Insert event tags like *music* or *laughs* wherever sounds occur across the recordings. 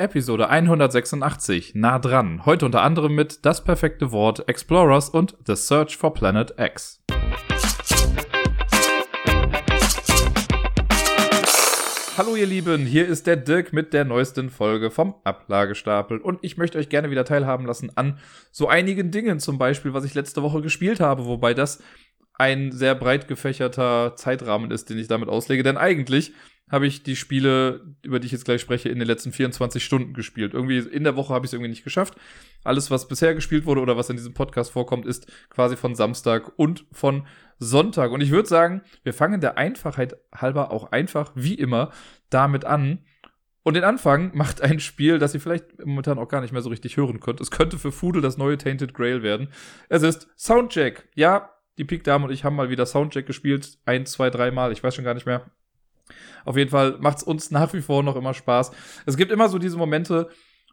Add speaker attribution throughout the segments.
Speaker 1: Episode 186, nah dran. Heute unter anderem mit Das perfekte Wort, Explorers und The Search for Planet X. Hallo ihr Lieben, hier ist der Dirk mit der neuesten Folge vom Ablagestapel. Und ich möchte euch gerne wieder teilhaben lassen an so einigen Dingen, zum Beispiel, was ich letzte Woche gespielt habe, wobei das ein sehr breit gefächerter Zeitrahmen ist, den ich damit auslege, denn eigentlich habe ich die Spiele, über die ich jetzt gleich spreche, in den letzten 24 Stunden gespielt. Irgendwie in der Woche habe ich es irgendwie nicht geschafft. Alles, was bisher gespielt wurde oder was in diesem Podcast vorkommt, ist quasi von Samstag und von Sonntag. Und ich würde sagen, wir fangen der Einfachheit halber auch einfach, wie immer, damit an. Und den Anfang macht ein Spiel, das ihr vielleicht momentan auch gar nicht mehr so richtig hören könnt. Es könnte für Fudel das neue Tainted Grail werden. Es ist Soundcheck. Ja, die Peak Dame und ich haben mal wieder Soundcheck gespielt. Ein, zwei, dreimal. Ich weiß schon gar nicht mehr. Auf jeden Fall macht es uns *laughs* nach wie vor noch immer Spaß. Es gibt immer so diese Momente,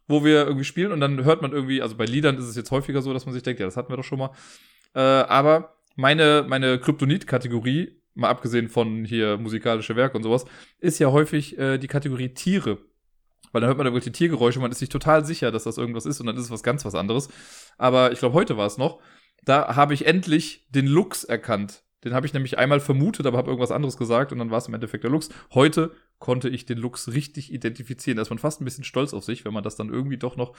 Speaker 1: wo wir irgendwie spielen und dann hört man irgendwie, also bei Liedern ist es jetzt häufiger so, dass man sich denkt, ja, das hatten wir doch schon mal. Äh, aber meine, meine Kryptonit-Kategorie, mal abgesehen von hier musikalische Werke und sowas, ist ja häufig äh, die Kategorie Tiere. Weil dann hört man da wirklich die Tiergeräusche man ist sich total sicher, dass das irgendwas ist und dann ist es was ganz was anderes. Aber ich glaube, heute war es noch. Da habe ich endlich den Lux erkannt. Den habe ich nämlich einmal vermutet, aber habe irgendwas anderes gesagt und dann war es im Endeffekt der Lux. Heute konnte ich den Lux richtig identifizieren. Da ist man fast ein bisschen stolz auf sich, wenn man das dann irgendwie doch noch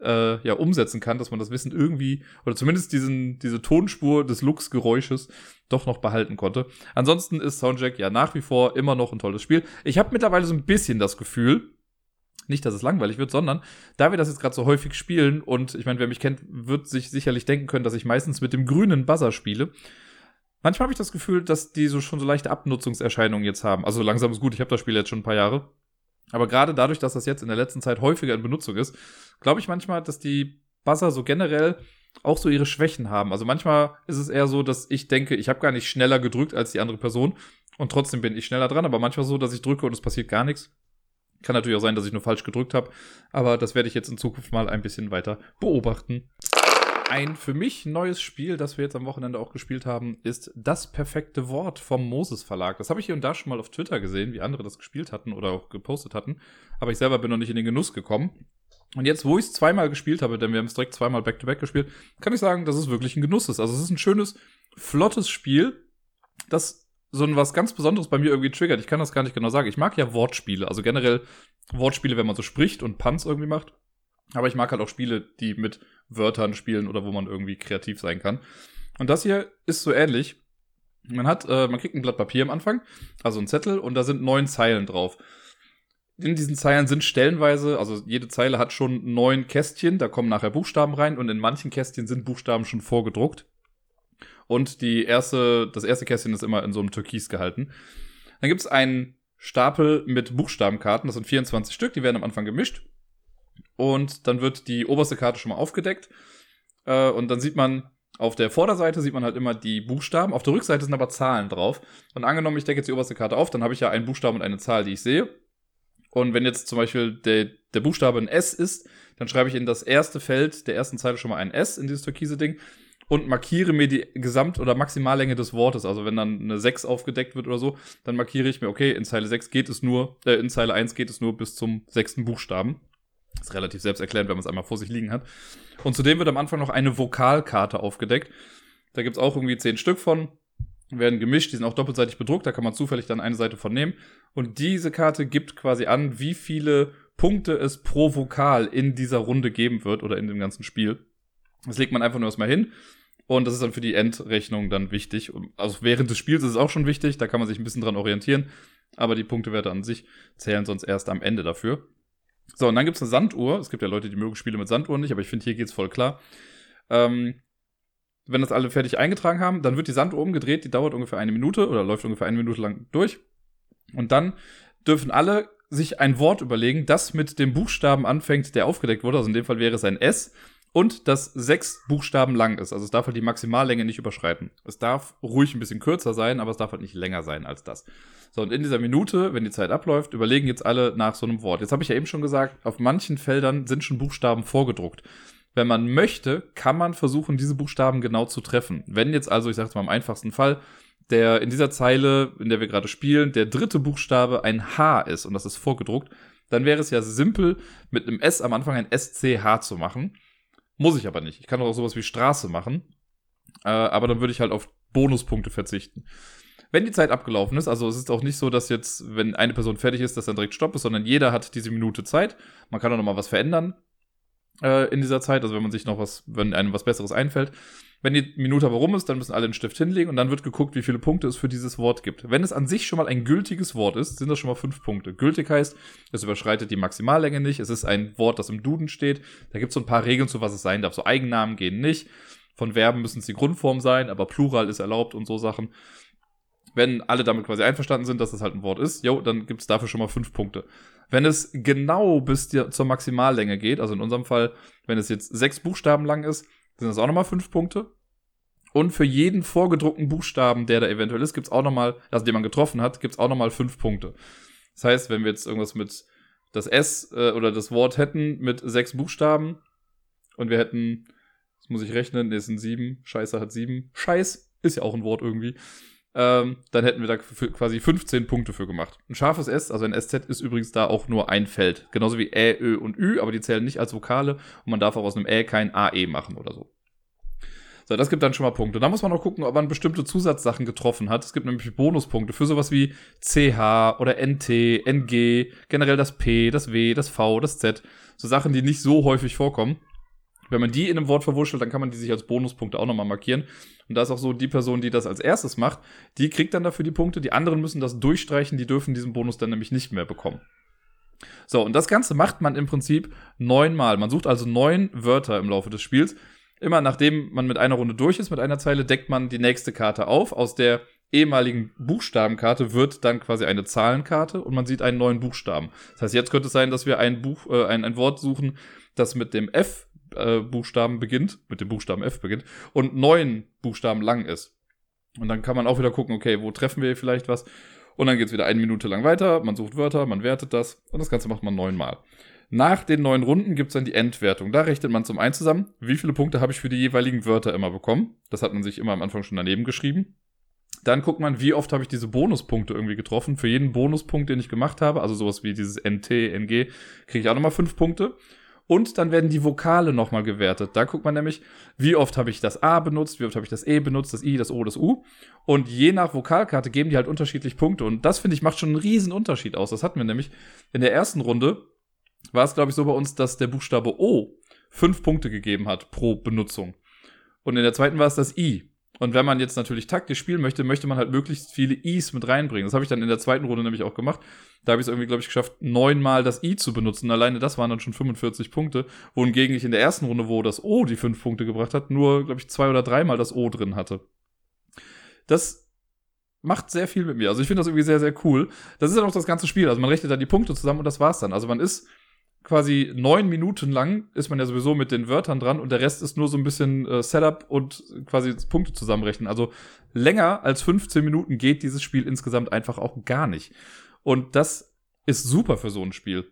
Speaker 1: äh, ja, umsetzen kann, dass man das Wissen irgendwie, oder zumindest diesen, diese Tonspur des Lux-Geräusches doch noch behalten konnte. Ansonsten ist Soundjack ja nach wie vor immer noch ein tolles Spiel. Ich habe mittlerweile so ein bisschen das Gefühl, nicht, dass es langweilig wird, sondern da wir das jetzt gerade so häufig spielen und ich meine, wer mich kennt, wird sich sicherlich denken können, dass ich meistens mit dem grünen Buzzer spiele. Manchmal habe ich das Gefühl, dass die so schon so leichte Abnutzungserscheinungen jetzt haben. Also langsam ist gut, ich habe das Spiel jetzt schon ein paar Jahre. Aber gerade dadurch, dass das jetzt in der letzten Zeit häufiger in Benutzung ist, glaube ich manchmal, dass die Buzzer so generell auch so ihre Schwächen haben. Also manchmal ist es eher so, dass ich denke, ich habe gar nicht schneller gedrückt als die andere Person und trotzdem bin ich schneller dran, aber manchmal so, dass ich drücke und es passiert gar nichts. Kann natürlich auch sein, dass ich nur falsch gedrückt habe, aber das werde ich jetzt in Zukunft mal ein bisschen weiter beobachten. Ein für mich neues Spiel, das wir jetzt am Wochenende auch gespielt haben, ist Das perfekte Wort vom Moses Verlag. Das habe ich hier und da schon mal auf Twitter gesehen, wie andere das gespielt hatten oder auch gepostet hatten. Aber ich selber bin noch nicht in den Genuss gekommen. Und jetzt, wo ich es zweimal gespielt habe, denn wir haben es direkt zweimal Back-to-Back -back gespielt, kann ich sagen, dass es wirklich ein Genuss ist. Also es ist ein schönes, flottes Spiel, das so ein was ganz Besonderes bei mir irgendwie triggert. Ich kann das gar nicht genau sagen. Ich mag ja Wortspiele, also generell Wortspiele, wenn man so spricht und Punts irgendwie macht. Aber ich mag halt auch Spiele, die mit Wörtern spielen oder wo man irgendwie kreativ sein kann. Und das hier ist so ähnlich. Man hat, äh, man kriegt ein Blatt Papier am Anfang, also ein Zettel, und da sind neun Zeilen drauf. In diesen Zeilen sind stellenweise, also jede Zeile hat schon neun Kästchen, da kommen nachher Buchstaben rein und in manchen Kästchen sind Buchstaben schon vorgedruckt. Und die erste, das erste Kästchen ist immer in so einem Türkis gehalten. Dann gibt es einen Stapel mit Buchstabenkarten, das sind 24 Stück, die werden am Anfang gemischt. Und dann wird die oberste Karte schon mal aufgedeckt. Äh, und dann sieht man, auf der Vorderseite sieht man halt immer die Buchstaben, auf der Rückseite sind aber Zahlen drauf. Und angenommen, ich decke jetzt die oberste Karte auf, dann habe ich ja einen Buchstaben und eine Zahl, die ich sehe. Und wenn jetzt zum Beispiel der, der Buchstabe ein S ist, dann schreibe ich in das erste Feld der ersten Zeile schon mal ein S in dieses türkise Ding und markiere mir die Gesamt- oder Maximallänge des Wortes. Also wenn dann eine 6 aufgedeckt wird oder so, dann markiere ich mir, okay, in Zeile 6 geht es nur, äh, in Zeile 1 geht es nur bis zum sechsten Buchstaben. Ist relativ selbsterklärend, wenn man es einmal vor sich liegen hat. Und zudem wird am Anfang noch eine Vokalkarte aufgedeckt. Da gibt es auch irgendwie zehn Stück von, werden gemischt, die sind auch doppelseitig bedruckt, da kann man zufällig dann eine Seite von nehmen. Und diese Karte gibt quasi an, wie viele Punkte es pro Vokal in dieser Runde geben wird oder in dem ganzen Spiel. Das legt man einfach nur erstmal hin. Und das ist dann für die Endrechnung dann wichtig. Also während des Spiels ist es auch schon wichtig, da kann man sich ein bisschen dran orientieren. Aber die Punktewerte an sich zählen sonst erst am Ende dafür. So, und dann gibt es eine Sanduhr. Es gibt ja Leute, die mögen Spiele mit Sanduhren nicht, aber ich finde, hier geht's voll klar. Ähm, wenn das alle fertig eingetragen haben, dann wird die Sanduhr umgedreht, die dauert ungefähr eine Minute oder läuft ungefähr eine Minute lang durch. Und dann dürfen alle sich ein Wort überlegen, das mit dem Buchstaben anfängt, der aufgedeckt wurde. Also in dem Fall wäre es ein S und das sechs Buchstaben lang ist. Also es darf halt die Maximallänge nicht überschreiten. Es darf ruhig ein bisschen kürzer sein, aber es darf halt nicht länger sein als das. So, und in dieser Minute, wenn die Zeit abläuft, überlegen jetzt alle nach so einem Wort. Jetzt habe ich ja eben schon gesagt, auf manchen Feldern sind schon Buchstaben vorgedruckt. Wenn man möchte, kann man versuchen, diese Buchstaben genau zu treffen. Wenn jetzt also, ich sage jetzt mal im einfachsten Fall, der in dieser Zeile, in der wir gerade spielen, der dritte Buchstabe ein H ist und das ist vorgedruckt, dann wäre es ja simpel, mit einem S am Anfang ein SCH zu machen. Muss ich aber nicht. Ich kann auch sowas wie Straße machen. Äh, aber dann würde ich halt auf Bonuspunkte verzichten. Wenn die Zeit abgelaufen ist, also es ist auch nicht so, dass jetzt, wenn eine Person fertig ist, dass dann direkt Stopp ist, sondern jeder hat diese Minute Zeit. Man kann auch noch mal was verändern äh, in dieser Zeit, also wenn man sich noch was, wenn einem was Besseres einfällt. Wenn die Minute aber rum ist, dann müssen alle einen Stift hinlegen und dann wird geguckt, wie viele Punkte es für dieses Wort gibt. Wenn es an sich schon mal ein gültiges Wort ist, sind das schon mal fünf Punkte. Gültig heißt, es überschreitet die Maximallänge nicht. Es ist ein Wort, das im Duden steht. Da gibt es so ein paar Regeln zu, was es sein darf. So Eigennamen gehen nicht. Von Verben müssen es die Grundform sein, aber Plural ist erlaubt und so Sachen. Wenn alle damit quasi einverstanden sind, dass das halt ein Wort ist, jo, dann gibt es dafür schon mal fünf Punkte. Wenn es genau bis die, zur Maximallänge geht, also in unserem Fall, wenn es jetzt sechs Buchstaben lang ist, sind das auch nochmal fünf Punkte. Und für jeden vorgedruckten Buchstaben, der da eventuell ist, gibt es auch nochmal, also den man getroffen hat, gibt es auch nochmal fünf Punkte. Das heißt, wenn wir jetzt irgendwas mit das S äh, oder das Wort hätten mit sechs Buchstaben und wir hätten, das muss ich rechnen, nee, es sind sieben, Scheiße hat sieben, Scheiß ist ja auch ein Wort irgendwie ähm, dann hätten wir da quasi 15 Punkte für gemacht. Ein scharfes S, also ein SZ, ist übrigens da auch nur ein Feld. Genauso wie Ä, Ö und Ü, aber die zählen nicht als Vokale und man darf auch aus einem Ä kein AE machen oder so. So, das gibt dann schon mal Punkte. Da muss man noch gucken, ob man bestimmte Zusatzsachen getroffen hat. Es gibt nämlich Bonuspunkte für sowas wie CH oder NT, NG, generell das P, das W, das V, das Z. So Sachen, die nicht so häufig vorkommen. Wenn man die in einem Wort verwurschtelt, dann kann man die sich als Bonuspunkte auch nochmal markieren. Und da ist auch so, die Person, die das als erstes macht, die kriegt dann dafür die Punkte. Die anderen müssen das durchstreichen, die dürfen diesen Bonus dann nämlich nicht mehr bekommen. So, und das Ganze macht man im Prinzip neunmal. Man sucht also neun Wörter im Laufe des Spiels. Immer nachdem man mit einer Runde durch ist, mit einer Zeile, deckt man die nächste Karte auf. Aus der ehemaligen Buchstabenkarte wird dann quasi eine Zahlenkarte und man sieht einen neuen Buchstaben. Das heißt, jetzt könnte es sein, dass wir ein Buch, äh, ein, ein Wort suchen, das mit dem F äh, Buchstaben beginnt, mit dem Buchstaben F beginnt und neun Buchstaben lang ist. Und dann kann man auch wieder gucken, okay, wo treffen wir vielleicht was? Und dann geht es wieder eine Minute lang weiter, man sucht Wörter, man wertet das und das Ganze macht man neunmal. Nach den neun Runden gibt es dann die Endwertung. Da rechnet man zum einen zusammen, wie viele Punkte habe ich für die jeweiligen Wörter immer bekommen. Das hat man sich immer am Anfang schon daneben geschrieben. Dann guckt man, wie oft habe ich diese Bonuspunkte irgendwie getroffen. Für jeden Bonuspunkt, den ich gemacht habe, also sowas wie dieses NT, NG, kriege ich auch nochmal fünf Punkte. Und dann werden die Vokale nochmal gewertet. Da guckt man nämlich, wie oft habe ich das A benutzt, wie oft habe ich das E benutzt, das I, das O, das U. Und je nach Vokalkarte geben die halt unterschiedlich Punkte. Und das, finde ich, macht schon einen riesen Unterschied aus. Das hatten wir nämlich in der ersten Runde, war es, glaube ich, so bei uns, dass der Buchstabe O fünf Punkte gegeben hat pro Benutzung. Und in der zweiten war es das I. Und wenn man jetzt natürlich taktisch spielen möchte, möchte man halt möglichst viele Is mit reinbringen. Das habe ich dann in der zweiten Runde nämlich auch gemacht. Da habe ich es irgendwie, glaube ich, geschafft, neunmal das I zu benutzen. Alleine das waren dann schon 45 Punkte. Wohingegen ich in der ersten Runde, wo das O die fünf Punkte gebracht hat, nur, glaube ich, zwei oder dreimal das O drin hatte. Das macht sehr viel mit mir. Also ich finde das irgendwie sehr, sehr cool. Das ist dann auch das ganze Spiel. Also man rechnet dann die Punkte zusammen und das war's dann. Also man ist quasi neun Minuten lang ist man ja sowieso mit den Wörtern dran und der Rest ist nur so ein bisschen äh, Setup und quasi Punkte zusammenrechnen. Also länger als 15 Minuten geht dieses Spiel insgesamt einfach auch gar nicht. Und das ist super für so ein Spiel.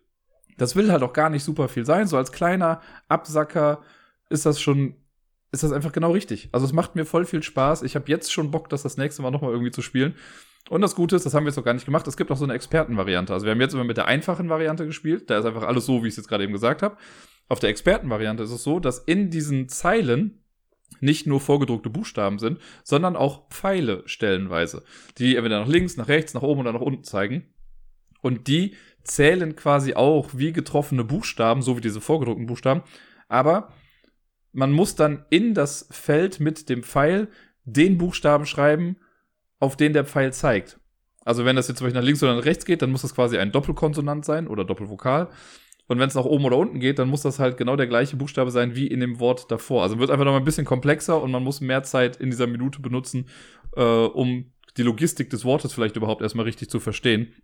Speaker 1: Das will halt auch gar nicht super viel sein. So als kleiner Absacker ist das schon, ist das einfach genau richtig. Also es macht mir voll viel Spaß. Ich habe jetzt schon Bock, das das nächste Mal nochmal irgendwie zu spielen. Und das Gute ist, das haben wir jetzt noch gar nicht gemacht, es gibt auch so eine Expertenvariante. Also wir haben jetzt immer mit der einfachen Variante gespielt, da ist einfach alles so, wie ich es jetzt gerade eben gesagt habe. Auf der Expertenvariante ist es so, dass in diesen Zeilen nicht nur vorgedruckte Buchstaben sind, sondern auch Pfeile stellenweise, die entweder nach links, nach rechts, nach oben oder nach unten zeigen. Und die zählen quasi auch wie getroffene Buchstaben, so wie diese vorgedruckten Buchstaben. Aber man muss dann in das Feld mit dem Pfeil den Buchstaben schreiben, auf den der Pfeil zeigt. Also wenn das jetzt zum Beispiel nach links oder nach rechts geht, dann muss das quasi ein Doppelkonsonant sein oder Doppelvokal. Und wenn es nach oben oder unten geht, dann muss das halt genau der gleiche Buchstabe sein wie in dem Wort davor. Also wird einfach noch mal ein bisschen komplexer und man muss mehr Zeit in dieser Minute benutzen, äh, um die Logistik des Wortes vielleicht überhaupt erstmal richtig zu verstehen.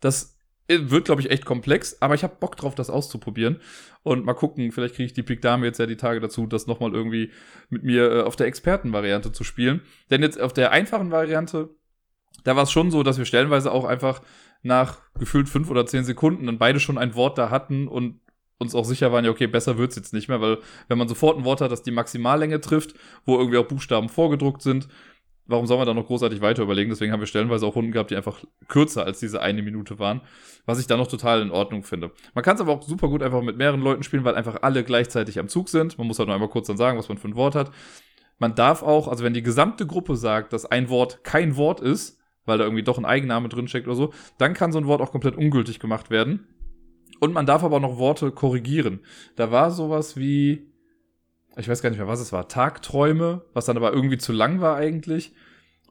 Speaker 1: Das wird, glaube ich, echt komplex, aber ich habe Bock drauf, das auszuprobieren. Und mal gucken, vielleicht kriege ich die Big Dame jetzt ja die Tage dazu, das nochmal irgendwie mit mir äh, auf der Expertenvariante zu spielen. Denn jetzt auf der einfachen Variante, da war es schon so, dass wir stellenweise auch einfach nach gefühlt fünf oder zehn Sekunden dann beide schon ein Wort da hatten und uns auch sicher waren, ja, okay, besser wird's jetzt nicht mehr, weil wenn man sofort ein Wort hat, das die Maximallänge trifft, wo irgendwie auch Buchstaben vorgedruckt sind, warum soll man da noch großartig weiter überlegen? Deswegen haben wir stellenweise auch Runden gehabt, die einfach kürzer als diese eine Minute waren, was ich da noch total in Ordnung finde. Man kann es aber auch super gut einfach mit mehreren Leuten spielen, weil einfach alle gleichzeitig am Zug sind. Man muss halt nur einmal kurz dann sagen, was man für ein Wort hat. Man darf auch, also wenn die gesamte Gruppe sagt, dass ein Wort kein Wort ist, weil da irgendwie doch ein Eigenname drinsteckt oder so, dann kann so ein Wort auch komplett ungültig gemacht werden. Und man darf aber auch noch Worte korrigieren. Da war sowas wie, ich weiß gar nicht mehr, was es war, Tagträume, was dann aber irgendwie zu lang war eigentlich.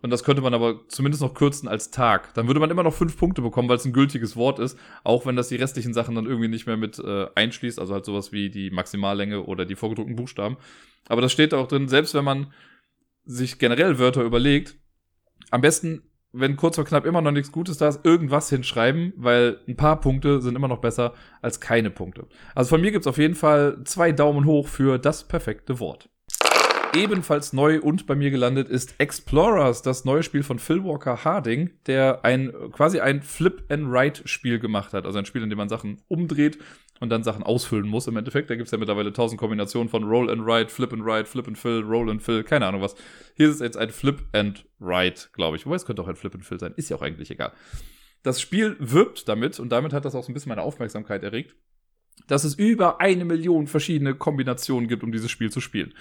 Speaker 1: Und das könnte man aber zumindest noch kürzen als Tag. Dann würde man immer noch fünf Punkte bekommen, weil es ein gültiges Wort ist, auch wenn das die restlichen Sachen dann irgendwie nicht mehr mit äh, einschließt, also halt sowas wie die Maximallänge oder die vorgedruckten Buchstaben. Aber das steht auch drin, selbst wenn man sich generell Wörter überlegt, am besten wenn kurz vor knapp immer noch nichts Gutes da ist, irgendwas hinschreiben, weil ein paar Punkte sind immer noch besser als keine Punkte. Also von mir gibt's auf jeden Fall zwei Daumen hoch für das perfekte Wort. Ebenfalls neu und bei mir gelandet ist Explorers, das neue Spiel von Phil Walker Harding, der ein quasi ein Flip-and-Write-Spiel gemacht hat. Also ein Spiel, in dem man Sachen umdreht und dann Sachen ausfüllen muss im Endeffekt. Da gibt's ja mittlerweile tausend Kombinationen von Roll and Write, Flip and Write, Flip and Fill, Roll and Fill, keine Ahnung was. Hier ist es jetzt ein Flip and Write, glaube ich. Wobei es könnte auch ein Flip and Fill sein. Ist ja auch eigentlich egal. Das Spiel wirbt damit und damit hat das auch so ein bisschen meine Aufmerksamkeit erregt, dass es über eine Million verschiedene Kombinationen gibt, um dieses Spiel zu spielen.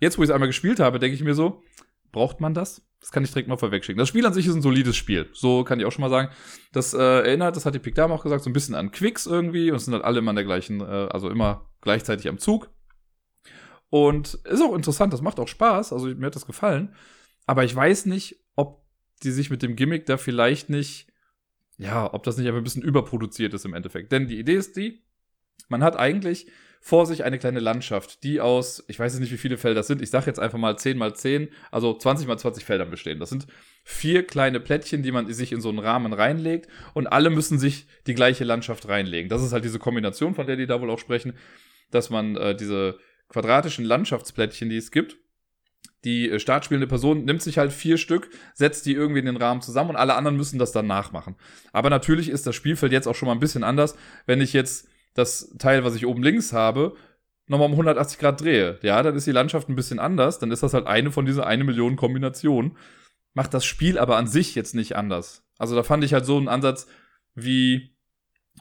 Speaker 1: Jetzt, wo ich es einmal gespielt habe, denke ich mir so, braucht man das? Das kann ich direkt mal vorwegschicken. Das Spiel an sich ist ein solides Spiel. So kann ich auch schon mal sagen. Das äh, erinnert, das hat die Pick auch gesagt, so ein bisschen an Quicks irgendwie. Und es sind halt alle immer an der gleichen, äh, also immer gleichzeitig am Zug. Und ist auch interessant, das macht auch Spaß. Also mir hat das gefallen. Aber ich weiß nicht, ob die sich mit dem Gimmick da vielleicht nicht, ja, ob das nicht einfach ein bisschen überproduziert ist im Endeffekt. Denn die Idee ist die, man hat eigentlich vor sich eine kleine Landschaft, die aus, ich weiß jetzt nicht, wie viele Felder das sind, ich sage jetzt einfach mal 10 mal 10, also 20 mal 20 Feldern bestehen. Das sind vier kleine Plättchen, die man sich in so einen Rahmen reinlegt und alle müssen sich die gleiche Landschaft reinlegen. Das ist halt diese Kombination, von der die da wohl auch sprechen, dass man äh, diese quadratischen Landschaftsplättchen, die es gibt, die äh, startspielende Person nimmt sich halt vier Stück, setzt die irgendwie in den Rahmen zusammen und alle anderen müssen das dann nachmachen. Aber natürlich ist das Spielfeld jetzt auch schon mal ein bisschen anders, wenn ich jetzt das Teil, was ich oben links habe, nochmal um 180 Grad drehe. Ja, dann ist die Landschaft ein bisschen anders. Dann ist das halt eine von diesen eine Million Kombinationen. Macht das Spiel aber an sich jetzt nicht anders. Also da fand ich halt so einen Ansatz wie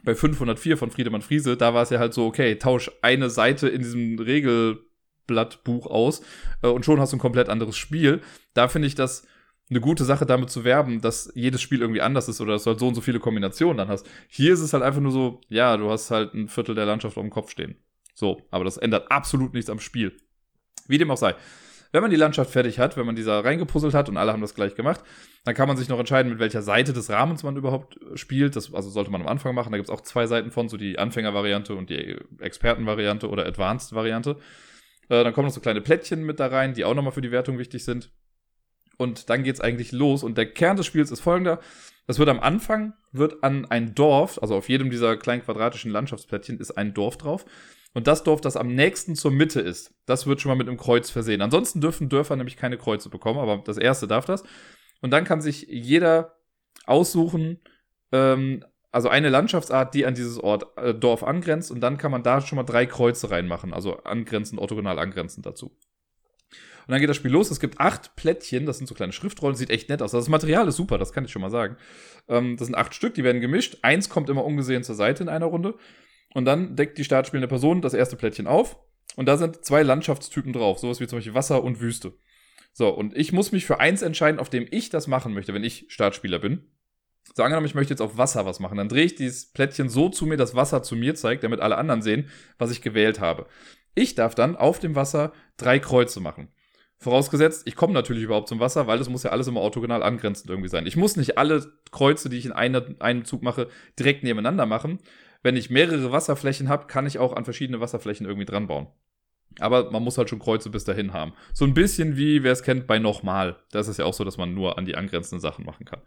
Speaker 1: bei 504 von Friedemann Friese. Da war es ja halt so, okay, tausch eine Seite in diesem Regelblattbuch aus äh, und schon hast du ein komplett anderes Spiel. Da finde ich das eine gute Sache damit zu werben, dass jedes Spiel irgendwie anders ist oder dass du halt so und so viele Kombinationen dann hast. Hier ist es halt einfach nur so, ja, du hast halt ein Viertel der Landschaft auf dem Kopf stehen. So, aber das ändert absolut nichts am Spiel. Wie dem auch sei. Wenn man die Landschaft fertig hat, wenn man dieser reingepuzzelt hat und alle haben das gleich gemacht, dann kann man sich noch entscheiden, mit welcher Seite des Rahmens man überhaupt spielt. Das also sollte man am Anfang machen. Da gibt es auch zwei Seiten von, so die Anfängervariante und die Expertenvariante oder Advanced-Variante. Äh, dann kommen noch so kleine Plättchen mit da rein, die auch nochmal für die Wertung wichtig sind. Und dann geht's eigentlich los. Und der Kern des Spiels ist folgender. Das wird am Anfang, wird an ein Dorf, also auf jedem dieser kleinen quadratischen Landschaftsplättchen ist ein Dorf drauf. Und das Dorf, das am nächsten zur Mitte ist, das wird schon mal mit einem Kreuz versehen. Ansonsten dürfen Dörfer nämlich keine Kreuze bekommen, aber das erste darf das. Und dann kann sich jeder aussuchen, ähm, also eine Landschaftsart, die an dieses Ort, äh, Dorf angrenzt. Und dann kann man da schon mal drei Kreuze reinmachen, also angrenzend, orthogonal angrenzend dazu. Und dann geht das Spiel los. Es gibt acht Plättchen, das sind so kleine Schriftrollen, sieht echt nett aus. Also das Material ist super, das kann ich schon mal sagen. Ähm, das sind acht Stück, die werden gemischt. Eins kommt immer ungesehen zur Seite in einer Runde. Und dann deckt die startspielende Person das erste Plättchen auf. Und da sind zwei Landschaftstypen drauf, sowas wie zum Beispiel Wasser und Wüste. So, und ich muss mich für eins entscheiden, auf dem ich das machen möchte, wenn ich Startspieler bin. So, angenommen, ich möchte jetzt auf Wasser was machen. Dann drehe ich dieses Plättchen so zu mir, dass Wasser zu mir zeigt, damit alle anderen sehen, was ich gewählt habe. Ich darf dann auf dem Wasser drei Kreuze machen. Vorausgesetzt, ich komme natürlich überhaupt zum Wasser, weil es muss ja alles immer orthogonal angrenzend irgendwie sein. Ich muss nicht alle Kreuze, die ich in eine, einem Zug mache, direkt nebeneinander machen. Wenn ich mehrere Wasserflächen habe, kann ich auch an verschiedene Wasserflächen irgendwie dran bauen. Aber man muss halt schon Kreuze bis dahin haben. So ein bisschen wie, wer es kennt, bei nochmal. Da ist ja auch so, dass man nur an die angrenzenden Sachen machen kann.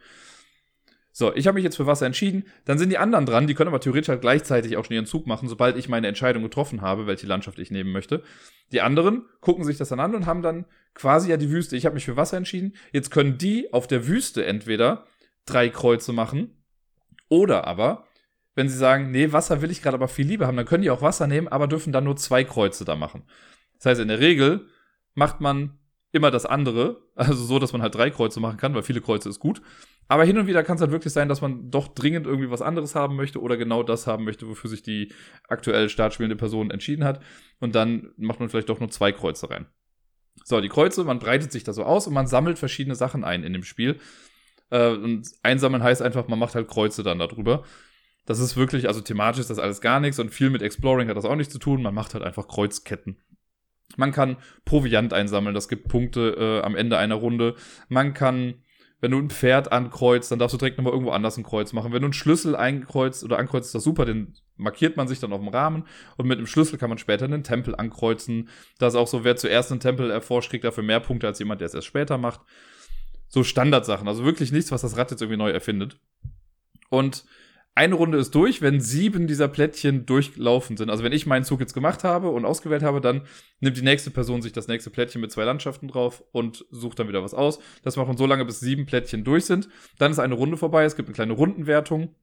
Speaker 1: So, ich habe mich jetzt für Wasser entschieden. Dann sind die anderen dran. Die können aber theoretisch halt gleichzeitig auch schon ihren Zug machen, sobald ich meine Entscheidung getroffen habe, welche Landschaft ich nehmen möchte. Die anderen gucken sich das dann an und haben dann quasi ja die Wüste. Ich habe mich für Wasser entschieden. Jetzt können die auf der Wüste entweder drei Kreuze machen oder aber, wenn sie sagen, nee, Wasser will ich gerade aber viel lieber haben, dann können die auch Wasser nehmen, aber dürfen dann nur zwei Kreuze da machen. Das heißt, in der Regel macht man immer das andere. Also so, dass man halt drei Kreuze machen kann, weil viele Kreuze ist gut. Aber hin und wieder kann es halt wirklich sein, dass man doch dringend irgendwie was anderes haben möchte oder genau das haben möchte, wofür sich die aktuell startspielende Person entschieden hat. Und dann macht man vielleicht doch nur zwei Kreuze rein. So, die Kreuze, man breitet sich da so aus und man sammelt verschiedene Sachen ein in dem Spiel. Äh, und einsammeln heißt einfach, man macht halt Kreuze dann darüber. Das ist wirklich, also thematisch ist das alles gar nichts und viel mit Exploring hat das auch nichts zu tun. Man macht halt einfach Kreuzketten. Man kann Proviant einsammeln, das gibt Punkte äh, am Ende einer Runde. Man kann, wenn du ein Pferd ankreuzt, dann darfst du direkt nochmal irgendwo anders ein Kreuz machen. Wenn du einen Schlüssel einkreuzt oder ankreuzt, ist das super, den markiert man sich dann auf dem Rahmen und mit dem Schlüssel kann man später einen Tempel ankreuzen. Das ist auch so, wer zuerst einen Tempel erforscht, kriegt dafür mehr Punkte als jemand, der es erst später macht. So Standardsachen, also wirklich nichts, was das Rad jetzt irgendwie neu erfindet. Und eine Runde ist durch, wenn sieben dieser Plättchen durchlaufen sind. Also wenn ich meinen Zug jetzt gemacht habe und ausgewählt habe, dann nimmt die nächste Person sich das nächste Plättchen mit zwei Landschaften drauf und sucht dann wieder was aus. Das macht man so lange, bis sieben Plättchen durch sind. Dann ist eine Runde vorbei, es gibt eine kleine Rundenwertung.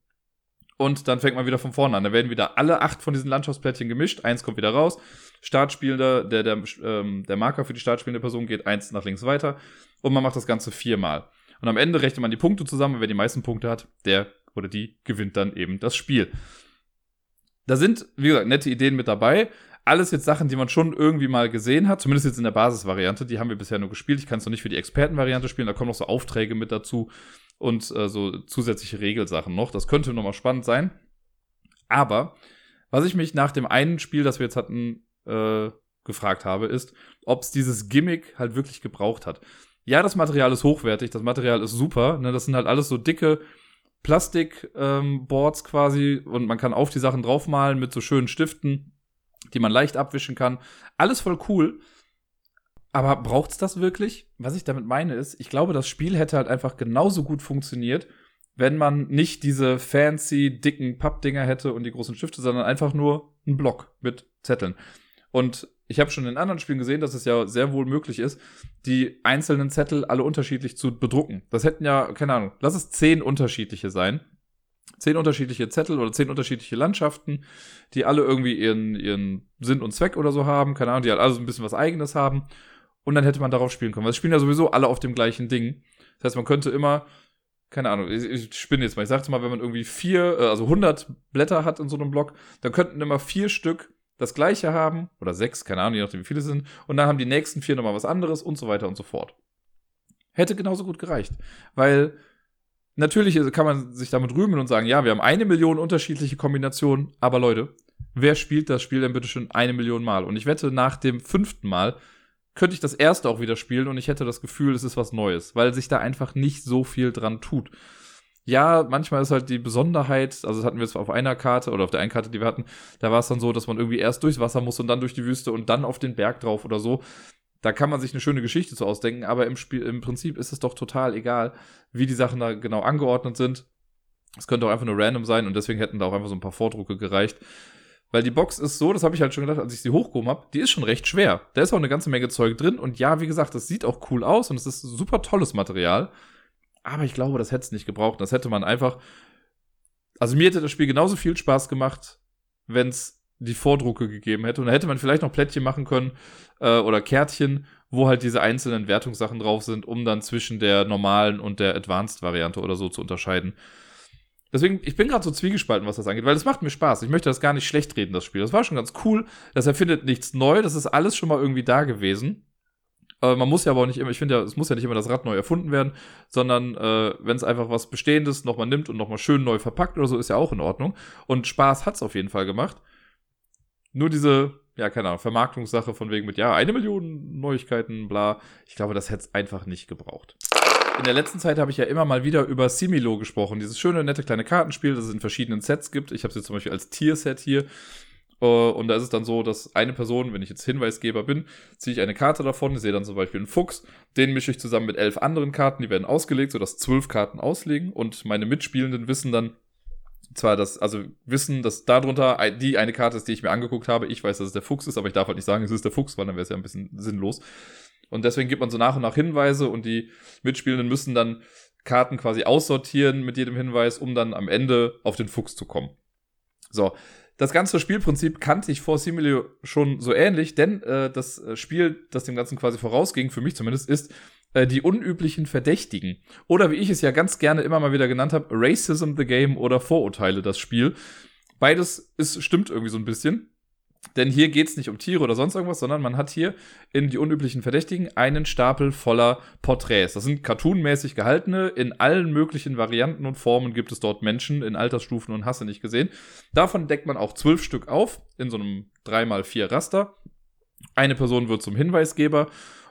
Speaker 1: Und dann fängt man wieder von vorne an. Da werden wieder alle acht von diesen Landschaftsplättchen gemischt. Eins kommt wieder raus. Startspielender, der, der, ähm, der Marker für die startspielende Person geht eins nach links weiter. Und man macht das Ganze viermal. Und am Ende rechnet man die Punkte zusammen. Wer die meisten Punkte hat, der oder die gewinnt dann eben das Spiel. Da sind, wie gesagt, nette Ideen mit dabei. Alles jetzt Sachen, die man schon irgendwie mal gesehen hat, zumindest jetzt in der Basisvariante. Die haben wir bisher nur gespielt. Ich kann es noch nicht für die Expertenvariante spielen. Da kommen noch so Aufträge mit dazu und äh, so zusätzliche Regelsachen noch. Das könnte nochmal spannend sein. Aber was ich mich nach dem einen Spiel, das wir jetzt hatten, äh, gefragt habe, ist, ob es dieses Gimmick halt wirklich gebraucht hat. Ja, das Material ist hochwertig, das Material ist super. Ne? Das sind halt alles so dicke Plastikboards ähm, quasi und man kann auf die Sachen draufmalen mit so schönen Stiften, die man leicht abwischen kann. Alles voll cool. Aber braucht's das wirklich? Was ich damit meine ist, ich glaube, das Spiel hätte halt einfach genauso gut funktioniert, wenn man nicht diese fancy, dicken Pappdinger hätte und die großen Stifte, sondern einfach nur einen Block mit Zetteln. Und ich habe schon in anderen Spielen gesehen, dass es ja sehr wohl möglich ist, die einzelnen Zettel alle unterschiedlich zu bedrucken. Das hätten ja, keine Ahnung, lass es zehn unterschiedliche sein. Zehn unterschiedliche Zettel oder zehn unterschiedliche Landschaften, die alle irgendwie ihren, ihren Sinn und Zweck oder so haben. Keine Ahnung, die halt alle so ein bisschen was Eigenes haben. Und dann hätte man darauf spielen können. Weil es spielen ja sowieso alle auf dem gleichen Ding. Das heißt, man könnte immer, keine Ahnung, ich, ich spinne jetzt mal. Ich sag's mal, wenn man irgendwie vier, äh, also 100 Blätter hat in so einem Block, dann könnten immer vier Stück das gleiche haben, oder sechs, keine Ahnung, je nachdem wie viele es sind, und dann haben die nächsten vier nochmal was anderes und so weiter und so fort. Hätte genauso gut gereicht. Weil natürlich kann man sich damit rühmen und sagen, ja, wir haben eine Million unterschiedliche Kombinationen, aber Leute, wer spielt das Spiel denn bitte schon eine Million Mal? Und ich wette, nach dem fünften Mal könnte ich das erste auch wieder spielen und ich hätte das Gefühl, es ist was Neues, weil sich da einfach nicht so viel dran tut ja, manchmal ist halt die Besonderheit, also das hatten wir jetzt auf einer Karte oder auf der einen Karte, die wir hatten, da war es dann so, dass man irgendwie erst durchs Wasser muss und dann durch die Wüste und dann auf den Berg drauf oder so. Da kann man sich eine schöne Geschichte zu ausdenken, aber im Spiel, im Prinzip ist es doch total egal, wie die Sachen da genau angeordnet sind. Es könnte auch einfach nur random sein und deswegen hätten da auch einfach so ein paar Vordrucke gereicht. Weil die Box ist so, das habe ich halt schon gedacht, als ich sie hochgehoben habe, die ist schon recht schwer. Da ist auch eine ganze Menge Zeug drin und ja, wie gesagt, das sieht auch cool aus und es ist super tolles Material. Aber ich glaube, das hätte es nicht gebraucht. Das hätte man einfach. Also mir hätte das Spiel genauso viel Spaß gemacht, wenn es die Vordrucke gegeben hätte. Und da hätte man vielleicht noch Plättchen machen können äh, oder Kärtchen, wo halt diese einzelnen Wertungssachen drauf sind, um dann zwischen der normalen und der Advanced-Variante oder so zu unterscheiden. Deswegen, ich bin gerade so zwiegespalten, was das angeht, weil es macht mir Spaß. Ich möchte das gar nicht schlecht reden, das Spiel. Das war schon ganz cool. Das erfindet nichts neu. Das ist alles schon mal irgendwie da gewesen. Aber man muss ja aber auch nicht immer, ich finde ja, es muss ja nicht immer das Rad neu erfunden werden, sondern äh, wenn es einfach was Bestehendes nochmal nimmt und nochmal schön neu verpackt oder so, ist ja auch in Ordnung. Und Spaß hat es auf jeden Fall gemacht. Nur diese, ja, keine Ahnung, Vermarktungssache von wegen mit, ja, eine Million Neuigkeiten, bla. Ich glaube, das hätte es einfach nicht gebraucht. In der letzten Zeit habe ich ja immer mal wieder über Similo gesprochen, dieses schöne, nette kleine Kartenspiel, das es in verschiedenen Sets gibt. Ich habe es jetzt zum Beispiel als Tier-Set hier. Äh, und da ist es dann so, dass eine Person, wenn ich jetzt Hinweisgeber bin, ziehe ich eine Karte davon, sehe dann zum Beispiel einen Fuchs, den mische ich zusammen mit elf anderen Karten, die werden ausgelegt, sodass zwölf Karten auslegen und meine Mitspielenden wissen dann zwar das, also wissen, dass darunter die eine Karte ist, die ich mir angeguckt habe. Ich weiß, dass es der Fuchs ist, aber ich darf halt nicht sagen, es ist der Fuchs, weil dann wäre es ja ein bisschen sinnlos. Und deswegen gibt man so nach und nach Hinweise und die Mitspielenden müssen dann Karten quasi aussortieren mit jedem Hinweis, um dann am Ende auf den Fuchs zu kommen. So, das ganze Spielprinzip kannte ich vor Simulio schon so ähnlich, denn äh, das äh, Spiel, das dem Ganzen quasi vorausging, für mich zumindest, ist äh, die unüblichen Verdächtigen. Oder wie ich es ja ganz gerne immer mal wieder genannt habe, Racism the Game oder Vorurteile das Spiel. Beides ist, stimmt irgendwie so ein bisschen. Denn hier geht es nicht um Tiere oder sonst irgendwas, sondern man hat hier in die unüblichen Verdächtigen einen Stapel voller Porträts. Das sind cartoonmäßig gehaltene. In allen möglichen Varianten und Formen gibt es dort Menschen in Altersstufen und Hasse nicht gesehen. Davon deckt man auch zwölf Stück auf in so einem 3x4 Raster. Eine Person wird zum Hinweisgeber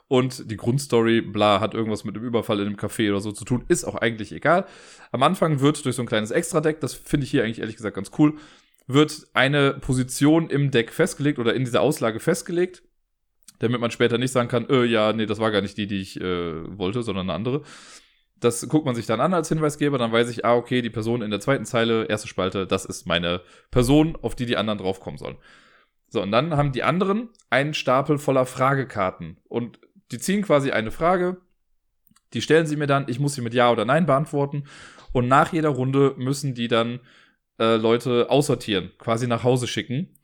Speaker 1: und die Grundstory, bla, hat irgendwas mit dem Überfall in einem Café oder so zu tun, ist auch eigentlich egal. Am Anfang wird durch so ein kleines Extra-Deck, das finde ich hier eigentlich ehrlich gesagt ganz cool, wird eine Position im Deck festgelegt oder in dieser Auslage festgelegt, damit man später nicht sagen kann, äh, ja, nee, das war gar nicht die, die ich äh, wollte, sondern eine andere. Das guckt man sich dann an als Hinweisgeber, dann weiß ich, ah, okay, die Person in der zweiten Zeile, erste Spalte, das ist meine Person, auf die die anderen draufkommen sollen. So, und dann haben die anderen einen Stapel voller Fragekarten und die ziehen quasi eine Frage, die stellen sie mir dann, ich muss sie mit Ja oder Nein beantworten und nach jeder Runde müssen die dann äh, Leute aussortieren, quasi nach Hause schicken.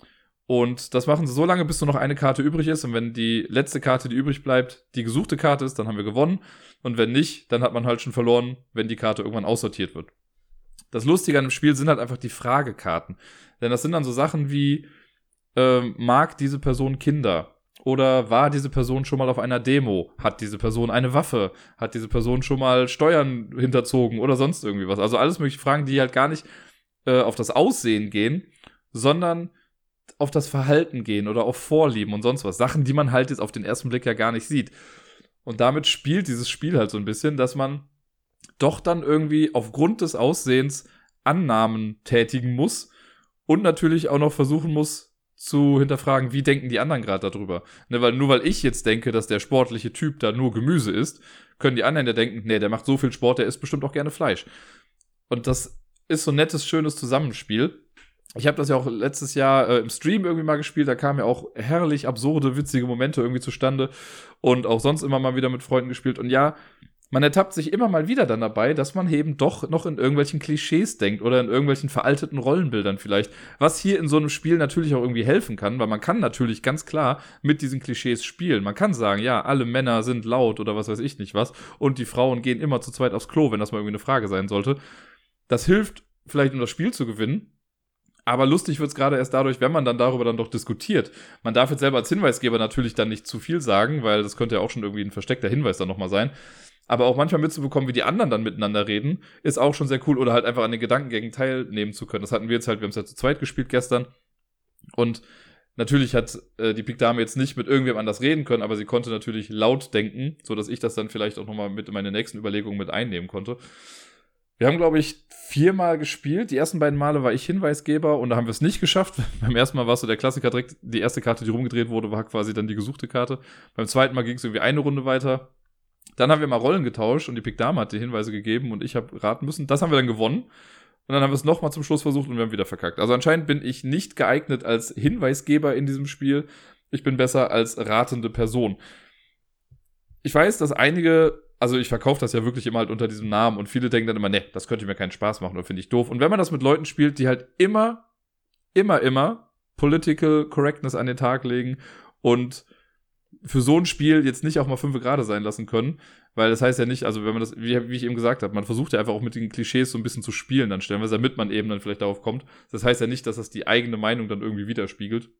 Speaker 1: Und das machen sie so lange, bis nur noch eine Karte übrig ist. Und wenn die letzte Karte, die übrig bleibt, die gesuchte Karte ist, dann haben wir gewonnen. Und wenn nicht, dann hat man halt schon verloren, wenn die Karte irgendwann aussortiert wird. Das Lustige an dem Spiel sind halt einfach die Fragekarten. Denn das sind dann so Sachen wie, äh, mag diese Person Kinder? Oder war diese Person schon mal auf einer Demo? Hat diese Person eine Waffe? Hat diese Person schon mal Steuern hinterzogen oder sonst irgendwie was? Also alles mögliche Fragen, die halt gar nicht äh, auf das Aussehen gehen, sondern auf das Verhalten gehen oder auf Vorlieben und sonst was. Sachen, die man halt jetzt auf den ersten Blick ja gar nicht sieht. Und damit spielt dieses Spiel halt so ein bisschen, dass man doch dann irgendwie aufgrund des Aussehens Annahmen tätigen muss und natürlich auch noch versuchen muss zu hinterfragen, wie denken die anderen gerade darüber. Ne, weil nur weil ich jetzt denke, dass der sportliche Typ da nur Gemüse isst, können die anderen ja denken, nee, der macht so viel Sport, der isst bestimmt auch gerne Fleisch. Und das ist so ein nettes, schönes Zusammenspiel. Ich habe das ja auch letztes Jahr äh, im Stream irgendwie mal gespielt. Da kamen ja auch herrlich absurde, witzige Momente irgendwie zustande. Und auch sonst immer mal wieder mit Freunden gespielt. Und ja, man ertappt sich immer mal wieder dann dabei, dass man eben doch noch in irgendwelchen Klischees denkt oder in irgendwelchen veralteten Rollenbildern vielleicht. Was hier in so einem Spiel natürlich auch irgendwie helfen kann, weil man kann natürlich ganz klar mit diesen Klischees spielen. Man kann sagen, ja, alle Männer sind laut oder was weiß ich nicht was. Und die Frauen gehen immer zu zweit aufs Klo, wenn das mal irgendwie eine Frage sein sollte. Das hilft vielleicht, um das Spiel zu gewinnen. Aber lustig wird es gerade erst dadurch, wenn man dann darüber dann doch diskutiert. Man darf jetzt selber als Hinweisgeber natürlich dann nicht zu viel sagen, weil das könnte ja auch schon irgendwie ein versteckter Hinweis dann nochmal sein. Aber auch manchmal mitzubekommen, wie die anderen dann miteinander reden, ist auch schon sehr cool. Oder halt einfach an den Gedankengängen teilnehmen zu können. Das hatten wir jetzt halt, wir haben es ja zu zweit gespielt gestern. Und natürlich hat äh, die Pik Dame jetzt nicht mit irgendwem anders reden können, aber sie konnte natürlich laut denken, sodass ich das dann vielleicht auch nochmal mit in meine nächsten Überlegungen mit einnehmen konnte. Wir haben, glaube ich, viermal gespielt. Die ersten beiden Male war ich Hinweisgeber und da haben wir es nicht geschafft. *laughs* Beim ersten Mal war es so der Klassiker direkt, die erste Karte, die rumgedreht wurde, war quasi dann die gesuchte Karte. Beim zweiten Mal ging es irgendwie eine Runde weiter. Dann haben wir mal Rollen getauscht und die Pick Dame hat die Hinweise gegeben und ich habe raten müssen. Das haben wir dann gewonnen. Und dann haben wir es nochmal zum Schluss versucht und wir haben wieder verkackt. Also anscheinend bin ich nicht geeignet als Hinweisgeber in diesem Spiel. Ich bin besser als ratende Person. Ich weiß, dass einige also ich verkaufe das ja wirklich immer halt unter diesem Namen und viele denken dann immer, ne, das könnte mir keinen Spaß machen oder finde ich doof. Und wenn man das mit Leuten spielt, die halt immer, immer, immer Political Correctness an den Tag legen und für so ein Spiel jetzt nicht auch mal fünf Grade sein lassen können, weil das heißt ja nicht, also wenn man das, wie, wie ich eben gesagt habe, man versucht ja einfach auch mit den Klischees so ein bisschen zu spielen, dann stellen wir es, damit man eben dann vielleicht darauf kommt. Das heißt ja nicht, dass das die eigene Meinung dann irgendwie widerspiegelt.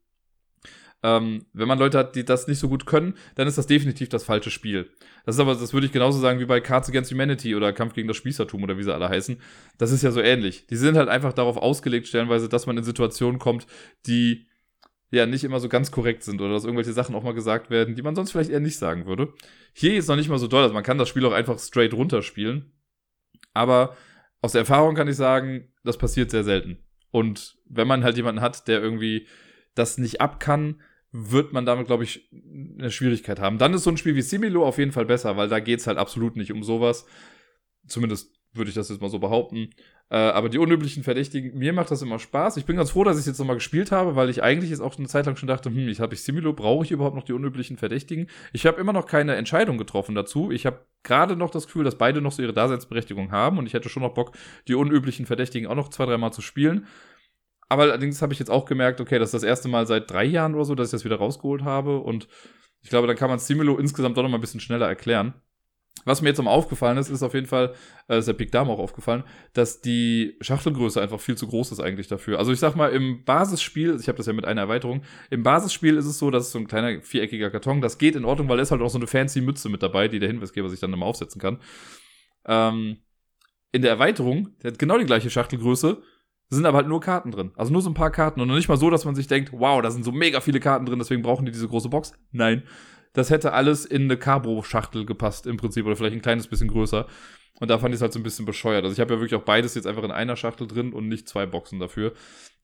Speaker 1: Ähm, wenn man Leute hat, die das nicht so gut können, dann ist das definitiv das falsche Spiel. Das ist aber, das würde ich genauso sagen wie bei Cards Against Humanity oder Kampf gegen das Spießertum oder wie sie alle heißen. Das ist ja so ähnlich. Die sind halt einfach darauf ausgelegt, stellenweise, dass man in Situationen kommt, die ja nicht immer so ganz korrekt sind oder dass irgendwelche Sachen auch mal gesagt werden, die man sonst vielleicht eher nicht sagen würde. Hier ist noch nicht mal so doll, also man kann das Spiel auch einfach straight runterspielen. Aber aus der Erfahrung kann ich sagen, das passiert sehr selten. Und wenn man halt jemanden hat, der irgendwie das nicht ab kann, wird man damit, glaube ich, eine Schwierigkeit haben. Dann ist so ein Spiel wie Similo auf jeden Fall besser, weil da geht es halt absolut nicht um sowas. Zumindest würde ich das jetzt mal so behaupten. Äh, aber die unüblichen Verdächtigen, mir macht das immer Spaß. Ich bin ganz froh, dass ich es jetzt nochmal gespielt habe, weil ich eigentlich jetzt auch eine Zeit lang schon dachte, hm, ich habe ich Similo, brauche ich überhaupt noch die unüblichen Verdächtigen? Ich habe immer noch keine Entscheidung getroffen dazu. Ich habe gerade noch das Gefühl, dass beide noch so ihre Daseinsberechtigung haben und ich hätte schon noch Bock, die unüblichen Verdächtigen auch noch zwei, dreimal zu spielen. Aber allerdings habe ich jetzt auch gemerkt, okay, das ist das erste Mal seit drei Jahren oder so, dass ich das wieder rausgeholt habe. Und ich glaube, dann kann man Simulo insgesamt doch noch mal ein bisschen schneller erklären. Was mir jetzt noch aufgefallen ist, ist auf jeden Fall, äh, ist der Big Dame auch aufgefallen, dass die Schachtelgröße einfach viel zu groß ist eigentlich dafür. Also ich sag mal, im Basisspiel, ich habe das ja mit einer Erweiterung, im Basisspiel ist es so, dass es so ein kleiner viereckiger Karton, das geht in Ordnung, weil da ist halt auch so eine fancy Mütze mit dabei, die der Hinweisgeber sich dann immer aufsetzen kann. Ähm, in der Erweiterung, der hat genau die gleiche Schachtelgröße, sind aber halt nur Karten drin. Also nur so ein paar Karten und noch nicht mal so, dass man sich denkt, wow, da sind so mega viele Karten drin, deswegen brauchen die diese große Box. Nein, das hätte alles in eine Carbo-Schachtel gepasst im Prinzip oder vielleicht ein kleines bisschen größer. Und da fand ich es halt so ein bisschen bescheuert. Also ich habe ja wirklich auch beides jetzt einfach in einer Schachtel drin und nicht zwei Boxen dafür.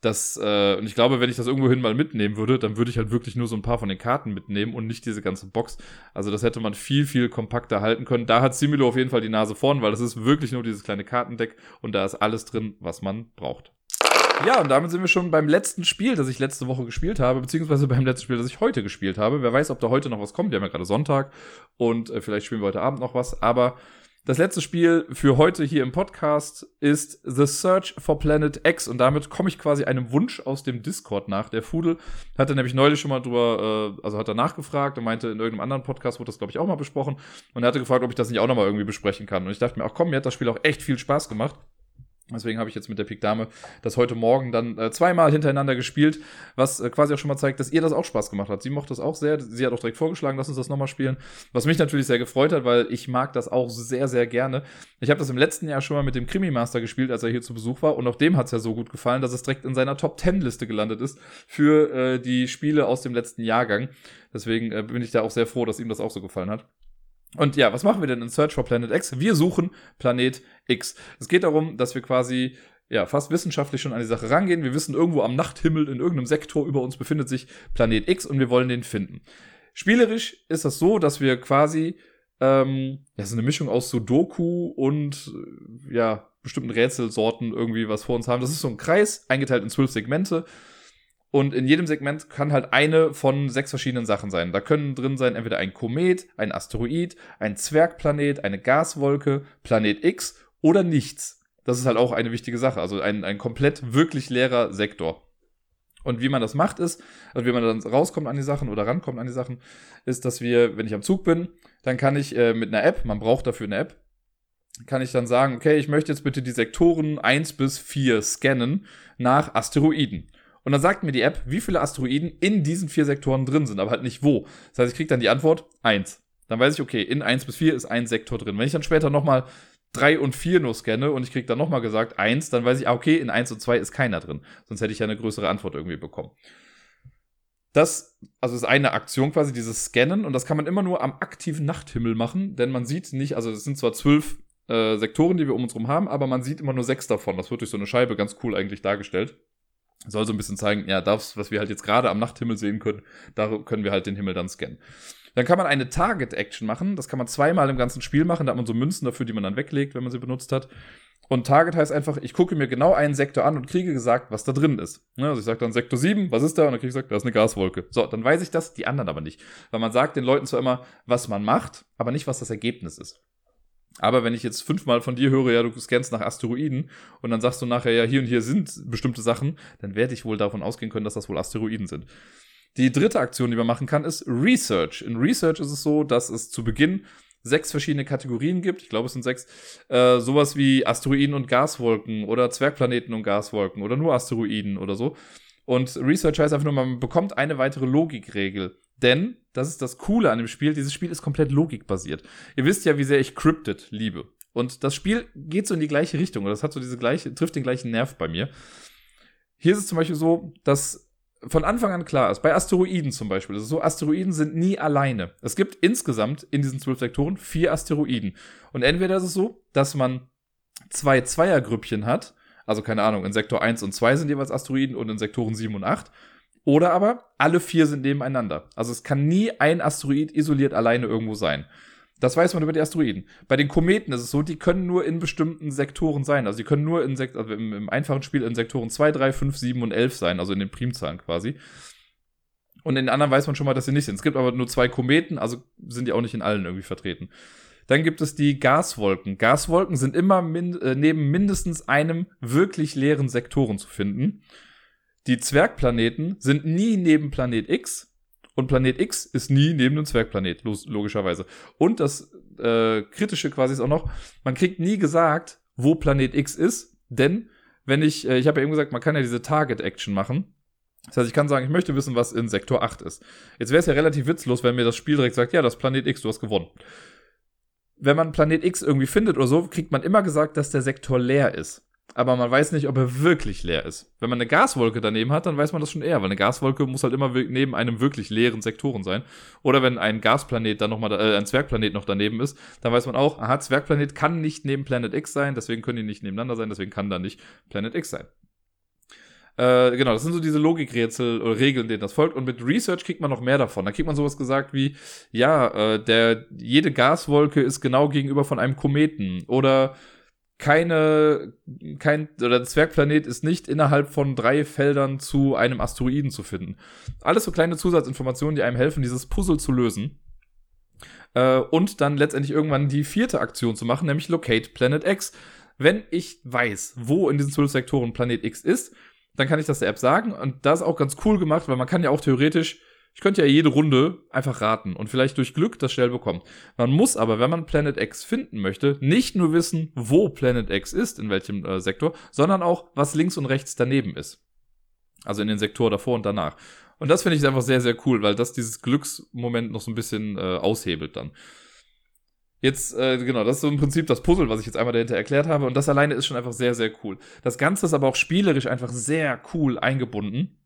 Speaker 1: Das, äh, und ich glaube, wenn ich das irgendwohin mal mitnehmen würde, dann würde ich halt wirklich nur so ein paar von den Karten mitnehmen und nicht diese ganze Box. Also das hätte man viel, viel kompakter halten können. Da hat Similo auf jeden Fall die Nase vorn, weil das ist wirklich nur dieses kleine Kartendeck und da ist alles drin, was man braucht. Ja, und damit sind wir schon beim letzten Spiel, das ich letzte Woche gespielt habe, beziehungsweise beim letzten Spiel, das ich heute gespielt habe. Wer weiß, ob da heute noch was kommt. Wir haben ja gerade Sonntag und äh, vielleicht spielen wir heute Abend noch was. Aber das letzte Spiel für heute hier im Podcast ist The Search for Planet X und damit komme ich quasi einem Wunsch aus dem Discord nach. Der Fudel hatte nämlich neulich schon mal drüber, äh, also hat er nachgefragt und meinte, in irgendeinem anderen Podcast wurde das, glaube ich, auch mal besprochen und er hatte gefragt, ob ich das nicht auch nochmal irgendwie besprechen kann. Und ich dachte mir, ach komm, mir hat das Spiel auch echt viel Spaß gemacht. Deswegen habe ich jetzt mit der Pik Dame das heute Morgen dann äh, zweimal hintereinander gespielt, was äh, quasi auch schon mal zeigt, dass ihr das auch Spaß gemacht hat. Sie mochte das auch sehr. Sie hat auch direkt vorgeschlagen, lass uns das nochmal spielen. Was mich natürlich sehr gefreut hat, weil ich mag das auch sehr, sehr gerne. Ich habe das im letzten Jahr schon mal mit dem Krimi Master gespielt, als er hier zu Besuch war. Und auch dem hat es ja so gut gefallen, dass es direkt in seiner Top 10 Liste gelandet ist für äh, die Spiele aus dem letzten Jahrgang. Deswegen äh, bin ich da auch sehr froh, dass ihm das auch so gefallen hat. Und ja, was machen wir denn in Search for Planet X? Wir suchen Planet X. Es geht darum, dass wir quasi ja, fast wissenschaftlich schon an die Sache rangehen. Wir wissen, irgendwo am Nachthimmel in irgendeinem Sektor über uns befindet sich Planet X und wir wollen den finden. Spielerisch ist das so, dass wir quasi, ähm, ja, so eine Mischung aus Sudoku und, ja, bestimmten Rätselsorten irgendwie was vor uns haben. Das ist so ein Kreis, eingeteilt in zwölf Segmente. Und in jedem Segment kann halt eine von sechs verschiedenen Sachen sein. Da können drin sein entweder ein Komet, ein Asteroid, ein Zwergplanet, eine Gaswolke, Planet X oder nichts. Das ist halt auch eine wichtige Sache. Also ein, ein komplett wirklich leerer Sektor. Und wie man das macht ist, also wie man dann rauskommt an die Sachen oder rankommt an die Sachen, ist, dass wir, wenn ich am Zug bin, dann kann ich äh, mit einer App, man braucht dafür eine App, kann ich dann sagen, okay, ich möchte jetzt bitte die Sektoren 1 bis 4 scannen nach Asteroiden. Und dann sagt mir die App, wie viele Asteroiden in diesen vier Sektoren drin sind, aber halt nicht wo. Das heißt, ich kriege dann die Antwort 1. Dann weiß ich, okay, in 1 bis 4 ist ein Sektor drin. Wenn ich dann später nochmal 3 und 4 nur scanne und ich kriege dann nochmal gesagt 1, dann weiß ich, ah, okay, in 1 und 2 ist keiner drin. Sonst hätte ich ja eine größere Antwort irgendwie bekommen. Das, also ist eine Aktion quasi, dieses Scannen, und das kann man immer nur am aktiven Nachthimmel machen, denn man sieht nicht, also es sind zwar zwölf äh, Sektoren, die wir um uns herum haben, aber man sieht immer nur sechs davon. Das wird durch so eine Scheibe ganz cool eigentlich dargestellt soll so ein bisschen zeigen, ja, das, was wir halt jetzt gerade am Nachthimmel sehen können, da können wir halt den Himmel dann scannen. Dann kann man eine Target-Action machen. Das kann man zweimal im ganzen Spiel machen. Da hat man so Münzen dafür, die man dann weglegt, wenn man sie benutzt hat. Und Target heißt einfach, ich gucke mir genau einen Sektor an und kriege gesagt, was da drin ist. Also ich sage dann Sektor 7, was ist da? Und dann kriege ich gesagt, da ist eine Gaswolke. So, dann weiß ich das, die anderen aber nicht. Weil man sagt den Leuten zwar immer, was man macht, aber nicht, was das Ergebnis ist. Aber wenn ich jetzt fünfmal von dir höre, ja, du scannst nach Asteroiden und dann sagst du nachher, ja, hier und hier sind bestimmte Sachen, dann werde ich wohl davon ausgehen können, dass das wohl Asteroiden sind. Die dritte Aktion, die man machen kann, ist Research. In Research ist es so, dass es zu Beginn sechs verschiedene Kategorien gibt. Ich glaube, es sind sechs. Äh, sowas wie Asteroiden und Gaswolken oder Zwergplaneten und Gaswolken oder nur Asteroiden oder so. Und Research heißt einfach nur, man bekommt eine weitere Logikregel. Denn, das ist das Coole an dem Spiel, dieses Spiel ist komplett logikbasiert. Ihr wisst ja, wie sehr ich Cryptid liebe. Und das Spiel geht so in die gleiche Richtung. Das hat so diese gleiche, trifft den gleichen Nerv bei mir. Hier ist es zum Beispiel so, dass von Anfang an klar ist, bei Asteroiden zum Beispiel, ist so, Asteroiden sind nie alleine. Es gibt insgesamt in diesen zwölf Sektoren vier Asteroiden. Und entweder ist es so, dass man zwei Zweiergrüppchen hat, also keine Ahnung, in Sektor 1 und 2 sind jeweils Asteroiden und in Sektoren 7 und 8. Oder aber alle vier sind nebeneinander. Also es kann nie ein Asteroid isoliert alleine irgendwo sein. Das weiß man über die Asteroiden. Bei den Kometen ist es so, die können nur in bestimmten Sektoren sein. Also die können nur in Sekt also im, im, einfachen Spiel in Sektoren 2, 3, 5, 7 und 11 sein, also in den Primzahlen quasi. Und in den anderen weiß man schon mal, dass sie nicht sind. Es gibt aber nur zwei Kometen, also sind die auch nicht in allen irgendwie vertreten. Dann gibt es die Gaswolken. Gaswolken sind immer min äh, neben mindestens einem wirklich leeren Sektoren zu finden. die Zwergplaneten sind nie neben Planet X und Planet X ist nie neben einem Zwergplanet, logischerweise. Und das äh, Kritische quasi ist auch noch, man kriegt nie gesagt, wo Planet X ist, denn wenn ich, äh, ich habe ja eben gesagt, man kann ja diese Target-Action machen. Das heißt, ich kann sagen, ich möchte wissen, was in Sektor 8 ist. Jetzt wäre es ja relativ witzlos, wenn mir das Spiel direkt sagt, ja, das Planet X, du hast gewonnen. Wenn man Planet X irgendwie findet oder so, kriegt man immer gesagt, dass der Sektor leer ist aber man weiß nicht, ob er wirklich leer ist. Wenn man eine Gaswolke daneben hat, dann weiß man das schon eher, weil eine Gaswolke muss halt immer neben einem wirklich leeren Sektoren sein. Oder wenn ein Gasplanet dann nochmal, äh, ein Zwergplanet noch daneben ist, dann weiß man auch, aha, Zwergplanet kann nicht neben Planet X sein, deswegen können die nicht nebeneinander sein, deswegen kann da nicht Planet X sein. Äh, genau, das sind so diese Logikrätsel oder Regeln, denen das folgt. Und mit Research kriegt man noch mehr davon. Da kriegt man sowas gesagt wie, ja, äh, der, jede Gaswolke ist genau gegenüber von einem Kometen. Oder keine, kein, oder der Zwergplanet ist nicht innerhalb von drei Feldern zu einem Asteroiden zu finden. Alles so kleine Zusatzinformationen, die einem helfen, dieses Puzzle zu lösen. Äh, und dann letztendlich irgendwann die vierte Aktion zu machen, nämlich Locate Planet X. Wenn ich weiß, wo in diesen zwölf Sektoren Planet X ist, dann kann ich das der App sagen. Und das ist auch ganz cool gemacht, weil man kann ja auch theoretisch ich könnte ja jede Runde einfach raten und vielleicht durch Glück das schnell bekommen. Man muss aber, wenn man Planet X finden möchte, nicht nur wissen, wo Planet X ist, in welchem äh, Sektor, sondern auch, was links und rechts daneben ist. Also in den Sektor davor und danach. Und das finde ich einfach sehr, sehr cool, weil das dieses Glücksmoment noch so ein bisschen äh, aushebelt dann. Jetzt, äh, genau, das ist so im Prinzip das Puzzle, was ich jetzt einmal dahinter erklärt habe. Und das alleine ist schon einfach sehr, sehr cool. Das Ganze ist aber auch spielerisch einfach sehr cool eingebunden.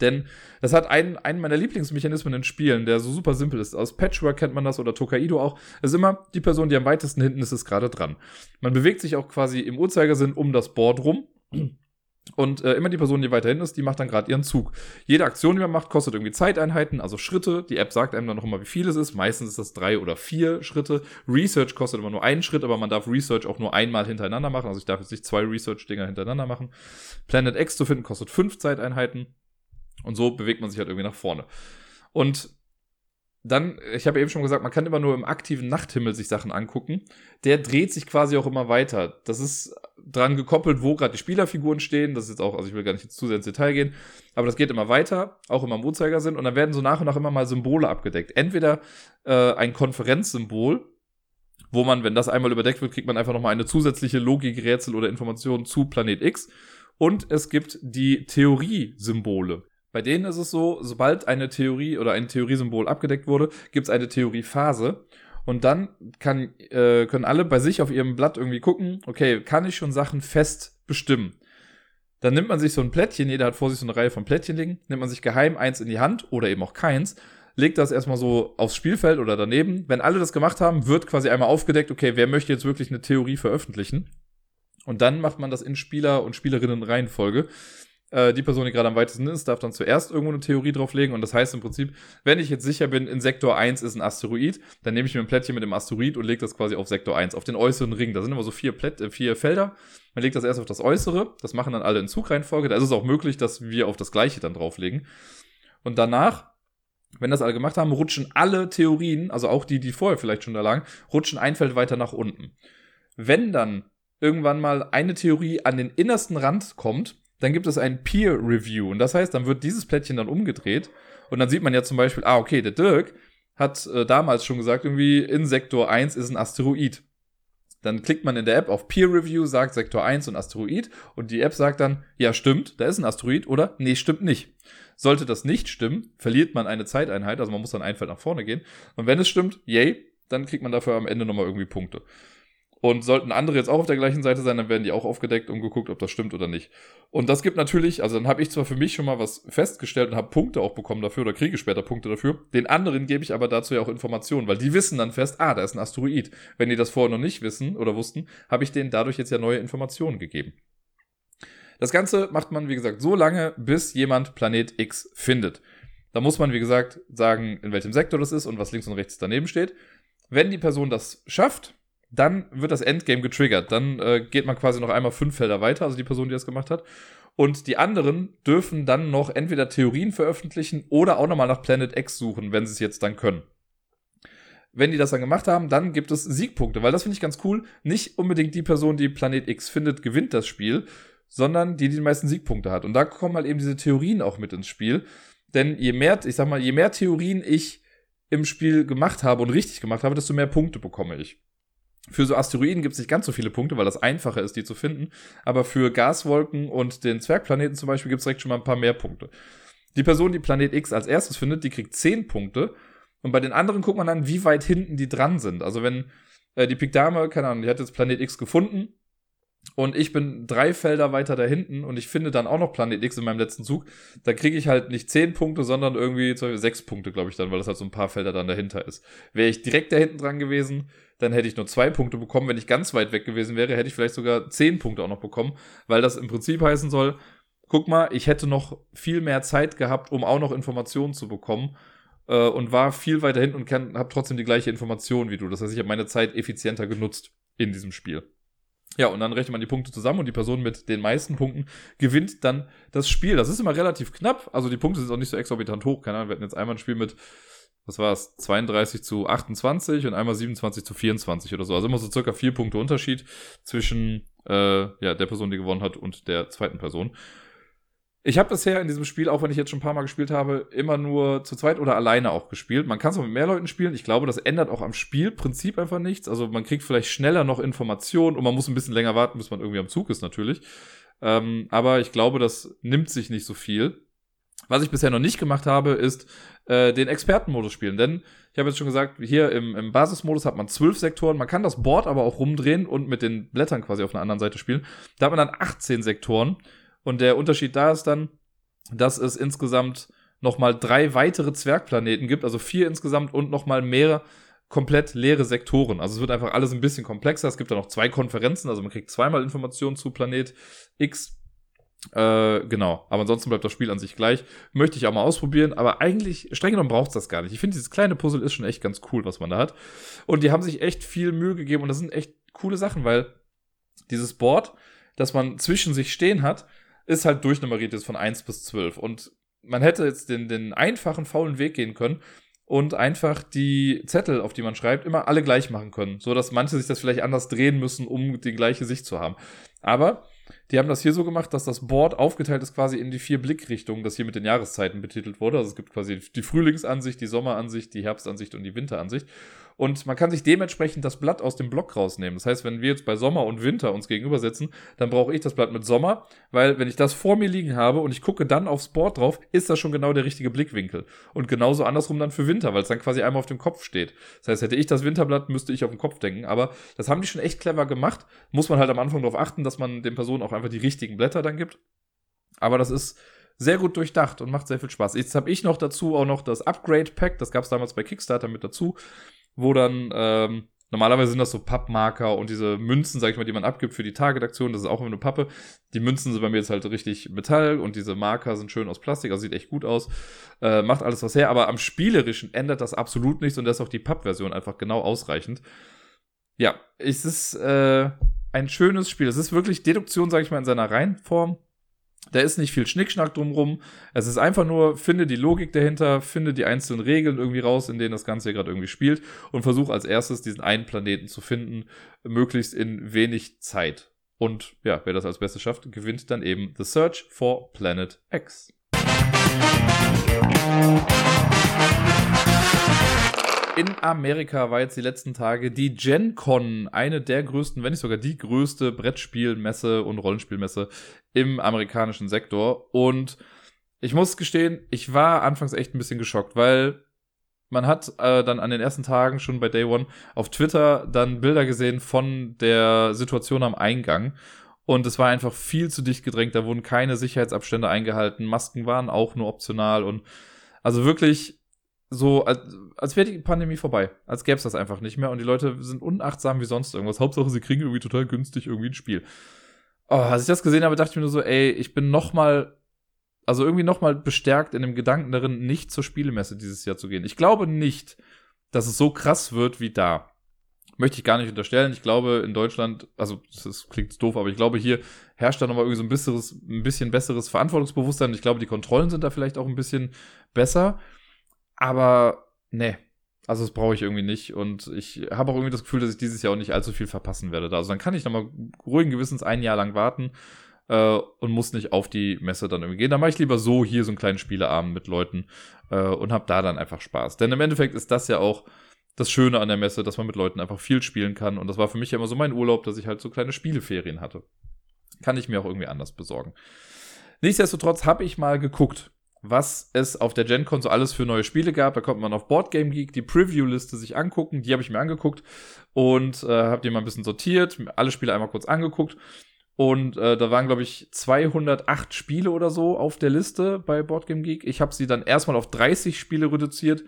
Speaker 1: Denn das hat einen, einen meiner Lieblingsmechanismen in Spielen, der so super simpel ist. Aus Patchwork kennt man das oder Tokaido auch. Es ist immer die Person, die am weitesten hinten ist, ist gerade dran. Man bewegt sich auch quasi im Uhrzeigersinn um das Board rum. Und äh, immer die Person, die weiter hinten ist, die macht dann gerade ihren Zug. Jede Aktion, die man macht, kostet irgendwie Zeiteinheiten, also Schritte. Die App sagt einem dann noch immer, wie viel es ist. Meistens ist das drei oder vier Schritte. Research kostet immer nur einen Schritt, aber man darf Research auch nur einmal hintereinander machen. Also ich darf jetzt nicht zwei Research-Dinger hintereinander machen. Planet X zu finden kostet fünf Zeiteinheiten. Und so bewegt man sich halt irgendwie nach vorne. Und dann, ich habe eben schon gesagt, man kann immer nur im aktiven Nachthimmel sich Sachen angucken. Der dreht sich quasi auch immer weiter. Das ist dran gekoppelt, wo gerade die Spielerfiguren stehen. Das ist jetzt auch, also ich will gar nicht zu sehr ins Detail gehen, aber das geht immer weiter, auch immer im Uhrzeigersinn. Und dann werden so nach und nach immer mal Symbole abgedeckt. Entweder äh, ein Konferenzsymbol, wo man, wenn das einmal überdeckt wird, kriegt man einfach nochmal eine zusätzliche Logikrätsel oder Information zu Planet X. Und es gibt die Theoriesymbole. Bei denen ist es so, sobald eine Theorie oder ein Theoriesymbol abgedeckt wurde, gibt es eine Theoriephase. Und dann kann, äh, können alle bei sich auf ihrem Blatt irgendwie gucken, okay, kann ich schon Sachen fest bestimmen? Dann nimmt man sich so ein Plättchen, jeder hat vor sich so eine Reihe von Plättchen liegen, nimmt man sich geheim eins in die Hand oder eben auch keins, legt das erstmal so aufs Spielfeld oder daneben. Wenn alle das gemacht haben, wird quasi einmal aufgedeckt, okay, wer möchte jetzt wirklich eine Theorie veröffentlichen? Und dann macht man das in Spieler- und Spielerinnen-Reihenfolge. Äh, die Person, die gerade am weitesten ist, darf dann zuerst irgendwo eine Theorie drauflegen. Und das heißt im Prinzip, wenn ich jetzt sicher bin, in Sektor 1 ist ein Asteroid, dann nehme ich mir ein Plättchen mit dem Asteroid und lege das quasi auf Sektor 1, auf den äußeren Ring. Da sind immer so vier, Plätt, äh, vier Felder. Man legt das erst auf das Äußere. Das machen dann alle in Zugreihenfolge. Da ist es auch möglich, dass wir auf das Gleiche dann drauflegen. Und danach wenn das alle gemacht haben, rutschen alle Theorien, also auch die, die vorher vielleicht schon da lagen, rutschen ein Feld weiter nach unten. Wenn dann irgendwann mal eine Theorie an den innersten Rand kommt, dann gibt es ein Peer Review. Und das heißt, dann wird dieses Plättchen dann umgedreht. Und dann sieht man ja zum Beispiel, ah, okay, der Dirk hat äh, damals schon gesagt, irgendwie in Sektor 1 ist ein Asteroid. Dann klickt man in der App auf Peer Review, sagt Sektor 1 und Asteroid und die App sagt dann, ja stimmt, da ist ein Asteroid oder nee, stimmt nicht. Sollte das nicht stimmen, verliert man eine Zeiteinheit, also man muss dann ein Feld nach vorne gehen. Und wenn es stimmt, yay, dann kriegt man dafür am Ende nochmal irgendwie Punkte. Und sollten andere jetzt auch auf der gleichen Seite sein, dann werden die auch aufgedeckt und geguckt, ob das stimmt oder nicht. Und das gibt natürlich, also dann habe ich zwar für mich schon mal was festgestellt und habe Punkte auch bekommen dafür oder kriege später Punkte dafür. Den anderen gebe ich aber dazu ja auch Informationen, weil die wissen dann fest, ah, da ist ein Asteroid. Wenn die das vorher noch nicht wissen oder wussten, habe ich denen dadurch jetzt ja neue Informationen gegeben. Das Ganze macht man, wie gesagt, so lange, bis jemand Planet X findet. Da muss man, wie gesagt, sagen, in welchem Sektor das ist und was links und rechts daneben steht. Wenn die Person das schafft, dann wird das Endgame getriggert. Dann äh, geht man quasi noch einmal fünf Felder weiter, also die Person, die das gemacht hat. Und die anderen dürfen dann noch entweder Theorien veröffentlichen oder auch nochmal nach Planet X suchen, wenn sie es jetzt dann können. Wenn die das dann gemacht haben, dann gibt es Siegpunkte, weil das finde ich ganz cool. Nicht unbedingt die Person, die Planet X findet, gewinnt das Spiel, sondern die, die die meisten Siegpunkte hat. Und da kommen halt eben diese Theorien auch mit ins Spiel. Denn je mehr, ich sag mal, je mehr Theorien ich im Spiel gemacht habe und richtig gemacht habe, desto mehr Punkte bekomme ich. Für so Asteroiden gibt es nicht ganz so viele Punkte, weil das einfacher ist, die zu finden. Aber für Gaswolken und den Zwergplaneten zum Beispiel gibt es direkt schon mal ein paar mehr Punkte. Die Person, die Planet X als erstes findet, die kriegt 10 Punkte. Und bei den anderen guckt man dann, wie weit hinten die dran sind. Also wenn äh, die Pikdame, keine Ahnung, die hat jetzt Planet X gefunden und ich bin drei Felder weiter da hinten und ich finde dann auch noch Planet X in meinem letzten Zug, da kriege ich halt nicht 10 Punkte, sondern irgendwie zum Beispiel 6 Punkte, glaube ich dann, weil das halt so ein paar Felder dann dahinter ist. Wäre ich direkt da hinten dran gewesen, dann hätte ich nur zwei Punkte bekommen. Wenn ich ganz weit weg gewesen wäre, hätte ich vielleicht sogar 10 Punkte auch noch bekommen, weil das im Prinzip heißen soll, guck mal, ich hätte noch viel mehr Zeit gehabt, um auch noch Informationen zu bekommen äh, und war viel weiter hinten und habe trotzdem die gleiche Information wie du. Das heißt, ich habe meine Zeit effizienter genutzt in diesem Spiel. Ja, und dann rechnet man die Punkte zusammen und die Person mit den meisten Punkten gewinnt dann das Spiel. Das ist immer relativ knapp. Also die Punkte sind auch nicht so exorbitant hoch. Keine Ahnung, wir hatten jetzt einmal ein Spiel mit, was war es, 32 zu 28 und einmal 27 zu 24 oder so. Also immer so circa vier Punkte Unterschied zwischen äh, ja, der Person, die gewonnen hat und der zweiten Person. Ich habe bisher in diesem Spiel, auch wenn ich jetzt schon ein paar Mal gespielt habe, immer nur zu zweit oder alleine auch gespielt. Man kann es auch mit mehr Leuten spielen. Ich glaube, das ändert auch am Spielprinzip einfach nichts. Also man kriegt vielleicht schneller noch Informationen und man muss ein bisschen länger warten, bis man irgendwie am Zug ist natürlich. Ähm, aber ich glaube, das nimmt sich nicht so viel. Was ich bisher noch nicht gemacht habe, ist äh, den Expertenmodus spielen. Denn ich habe jetzt schon gesagt, hier im, im Basismodus hat man zwölf Sektoren. Man kann das Board aber auch rumdrehen und mit den Blättern quasi auf einer anderen Seite spielen. Da hat man dann 18 Sektoren. Und der Unterschied da ist dann, dass es insgesamt nochmal drei weitere Zwergplaneten gibt, also vier insgesamt und nochmal mehr komplett leere Sektoren. Also es wird einfach alles ein bisschen komplexer. Es gibt da noch zwei Konferenzen, also man kriegt zweimal Informationen zu Planet X. Äh, genau, aber ansonsten bleibt das Spiel an sich gleich. Möchte ich auch mal ausprobieren, aber eigentlich, streng genommen braucht es das gar nicht. Ich finde, dieses kleine Puzzle ist schon echt ganz cool, was man da hat. Und die haben sich echt viel Mühe gegeben und das sind echt coole Sachen, weil dieses Board, das man zwischen sich stehen hat, ist halt durchnummeriert ist von 1 bis 12. Und man hätte jetzt den, den einfachen, faulen Weg gehen können und einfach die Zettel, auf die man schreibt, immer alle gleich machen können. So dass manche sich das vielleicht anders drehen müssen, um die gleiche Sicht zu haben. Aber die haben das hier so gemacht, dass das Board aufgeteilt ist quasi in die vier Blickrichtungen, das hier mit den Jahreszeiten betitelt wurde. Also es gibt quasi die Frühlingsansicht, die Sommeransicht, die Herbstansicht und die Winteransicht. Und man kann sich dementsprechend das Blatt aus dem Block rausnehmen. Das heißt, wenn wir jetzt bei Sommer und Winter uns gegenüber setzen, dann brauche ich das Blatt mit Sommer, weil wenn ich das vor mir liegen habe und ich gucke dann aufs Board drauf, ist das schon genau der richtige Blickwinkel. Und genauso andersrum dann für Winter, weil es dann quasi einmal auf dem Kopf steht. Das heißt, hätte ich das Winterblatt, müsste ich auf den Kopf denken. Aber das haben die schon echt clever gemacht. Muss man halt am Anfang darauf achten, dass man den Personen auch einfach die richtigen Blätter dann gibt. Aber das ist sehr gut durchdacht und macht sehr viel Spaß. Jetzt habe ich noch dazu auch noch das Upgrade Pack, das gab es damals bei Kickstarter mit dazu wo dann ähm, normalerweise sind das so Pappmarker und diese Münzen, sag ich mal, die man abgibt für die Target-Aktion, das ist auch immer eine Pappe. Die Münzen sind bei mir jetzt halt richtig Metall und diese Marker sind schön aus Plastik, also sieht echt gut aus. Äh, macht alles was her, aber am Spielerischen ändert das absolut nichts und da ist auch die Papp-Version einfach genau ausreichend. Ja, es ist äh, ein schönes Spiel. Es ist wirklich Deduktion, sag ich mal, in seiner Reihenform. Da ist nicht viel Schnickschnack drumrum. Es ist einfach nur, finde die Logik dahinter, finde die einzelnen Regeln irgendwie raus, in denen das Ganze gerade irgendwie spielt und versuche als erstes diesen einen Planeten zu finden, möglichst in wenig Zeit. Und ja, wer das als Beste schafft, gewinnt dann eben The Search for Planet X. In Amerika war jetzt die letzten Tage die Gen Con, eine der größten, wenn nicht sogar die größte Brettspielmesse und Rollenspielmesse im amerikanischen Sektor. Und ich muss gestehen, ich war anfangs echt ein bisschen geschockt, weil man hat äh, dann an den ersten Tagen schon bei Day One auf Twitter dann Bilder gesehen von der Situation am Eingang. Und es war einfach viel zu dicht gedrängt. Da wurden keine Sicherheitsabstände eingehalten. Masken waren auch nur optional. Und also wirklich so, als, als wäre die Pandemie vorbei. Als gäbe es das einfach nicht mehr. Und die Leute sind unachtsam wie sonst irgendwas. Hauptsache, sie kriegen irgendwie total günstig irgendwie ein Spiel. Oh, als ich das gesehen habe, dachte ich mir nur so, ey, ich bin noch mal, also irgendwie noch mal bestärkt in dem Gedanken darin, nicht zur Spielemesse dieses Jahr zu gehen. Ich glaube nicht, dass es so krass wird wie da. Möchte ich gar nicht unterstellen. Ich glaube, in Deutschland, also das klingt doof, aber ich glaube, hier herrscht da nochmal irgendwie so ein, besseres, ein bisschen besseres Verantwortungsbewusstsein. Ich glaube, die Kontrollen sind da vielleicht auch ein bisschen besser. Aber ne, also das brauche ich irgendwie nicht. Und ich habe auch irgendwie das Gefühl, dass ich dieses Jahr auch nicht allzu viel verpassen werde. Also dann kann ich nochmal ruhigen Gewissens ein Jahr lang warten. äh, und muss nicht auf die Messe dann irgendwie gehen. Da mache ich lieber so hier so einen kleinen Spieleabend mit Leuten äh, und habe da dann einfach Spaß. Denn im Endeffekt ist das ja auch das Schöne an der Messe, dass man mit Leuten einfach viel spielen kann. Und das war für mich ja immer so mein Urlaub, dass ich halt so kleine Spieleferien hatte. Kann ich mir auch irgendwie anders besorgen. Nichtsdestotrotz habe ich mal geguckt, was es auf der GenCon so alles für neue Spiele gab. Da kommt man auf Boardgame Geek die Preview-Liste sich angucken. Die habe ich mir angeguckt und äh, habe die mal ein bisschen sortiert, alle Spiele einmal kurz angeguckt. Und äh, da waren, glaube ich, 208 Spiele oder so auf der Liste bei Boardgame Geek. Ich habe sie dann erstmal auf 30 Spiele reduziert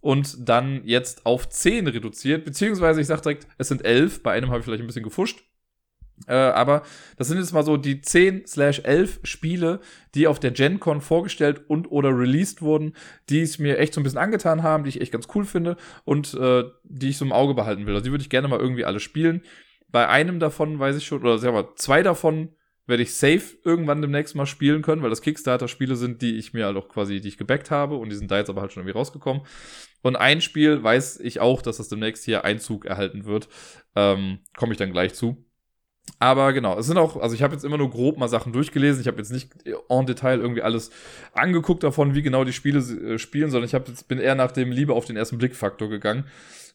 Speaker 1: und dann jetzt auf 10 reduziert. Beziehungsweise ich sage direkt, es sind 11. Bei einem habe ich vielleicht ein bisschen gefuscht. Äh, aber das sind jetzt mal so die 10 slash 11 Spiele, die auf der GenCon vorgestellt und oder released wurden, die es mir echt so ein bisschen angetan haben, die ich echt ganz cool finde und äh, die ich so im Auge behalten will. Also die würde ich gerne mal irgendwie alle spielen. Bei einem davon weiß ich schon, oder sagen wir zwei davon werde ich safe irgendwann demnächst mal spielen können, weil das Kickstarter-Spiele sind, die ich mir halt auch quasi, die ich gebackt habe und die sind da jetzt aber halt schon irgendwie rausgekommen. Und ein Spiel weiß ich auch, dass das demnächst hier Einzug erhalten wird. Ähm, Komme ich dann gleich zu. Aber genau, es sind auch, also ich habe jetzt immer nur grob mal Sachen durchgelesen. Ich habe jetzt nicht en Detail irgendwie alles angeguckt davon, wie genau die Spiele äh, spielen, sondern ich hab jetzt, bin eher nach dem Liebe auf den ersten Blick-Faktor gegangen.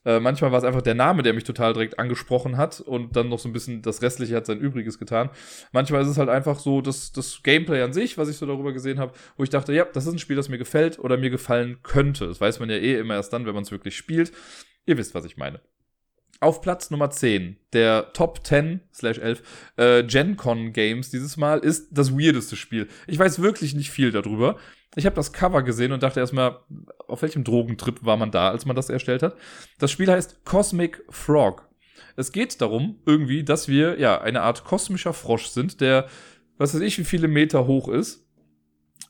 Speaker 1: Äh, manchmal war es einfach der Name, der mich total direkt angesprochen hat und dann noch so ein bisschen das Restliche hat sein Übriges getan. Manchmal ist es halt einfach so das, das Gameplay an sich, was ich so darüber gesehen habe, wo ich dachte, ja, das ist ein Spiel, das mir gefällt oder mir gefallen könnte. Das weiß man ja eh immer erst dann, wenn man es wirklich spielt. Ihr wisst, was ich meine. Auf Platz Nummer 10 der Top 10 slash 11 äh, GenCon Games dieses Mal ist das weirdeste Spiel. Ich weiß wirklich nicht viel darüber. Ich habe das Cover gesehen und dachte erstmal, auf welchem Drogentrip war man da, als man das erstellt hat. Das Spiel heißt Cosmic Frog. Es geht darum, irgendwie, dass wir ja eine Art kosmischer Frosch sind, der, was weiß ich, wie viele Meter hoch ist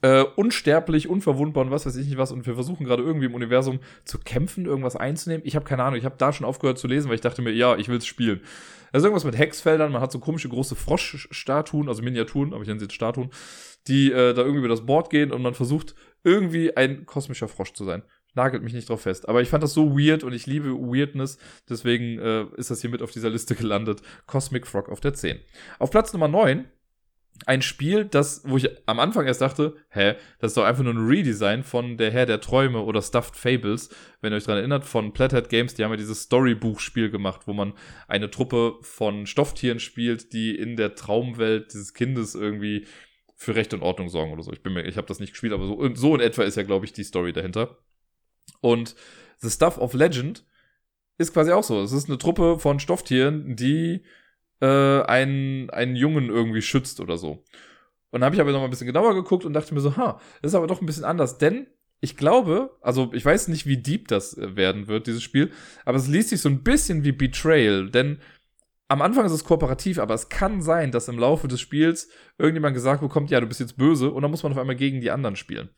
Speaker 1: äh, unsterblich, unverwundbar und was weiß ich nicht was. Und wir versuchen gerade irgendwie im Universum zu kämpfen, irgendwas einzunehmen. Ich habe keine Ahnung, ich habe da schon aufgehört zu lesen, weil ich dachte mir, ja, ich will es spielen. Also irgendwas mit Hexfeldern, man hat so komische große Froschstatuen, also Miniaturen, aber ich nenne sie jetzt Statuen, die äh, da irgendwie über das Board gehen und man versucht irgendwie ein kosmischer Frosch zu sein. Nagelt mich nicht drauf fest. Aber ich fand das so weird und ich liebe Weirdness. Deswegen äh, ist das hier mit auf dieser Liste gelandet. Cosmic Frog auf der 10. Auf Platz Nummer 9 ein Spiel, das, wo ich am Anfang erst dachte, hä, das ist doch einfach nur ein Redesign von Der Herr der Träume oder Stuffed Fables, wenn ihr euch daran erinnert, von Plathead Games, die haben ja dieses Storybuch-Spiel gemacht, wo man eine Truppe von Stofftieren spielt, die in der Traumwelt dieses Kindes irgendwie für Recht und Ordnung sorgen oder so. Ich bin mir, ich habe das nicht gespielt, aber so, so in etwa ist ja, glaube ich, die Story dahinter. Und The Stuff of Legend ist quasi auch so. Es ist eine Truppe von Stofftieren, die äh, einen, einen Jungen irgendwie schützt oder so. Und dann habe ich aber noch mal ein bisschen genauer geguckt und dachte mir so, ha, das ist aber doch ein bisschen anders, denn ich glaube, also ich weiß nicht, wie deep das äh, werden wird, dieses Spiel, aber es liest sich so ein bisschen wie Betrayal, denn am Anfang ist es kooperativ, aber es kann sein, dass im Laufe des Spiels irgendjemand gesagt bekommt, ja, du bist jetzt böse und dann muss man auf einmal gegen die anderen spielen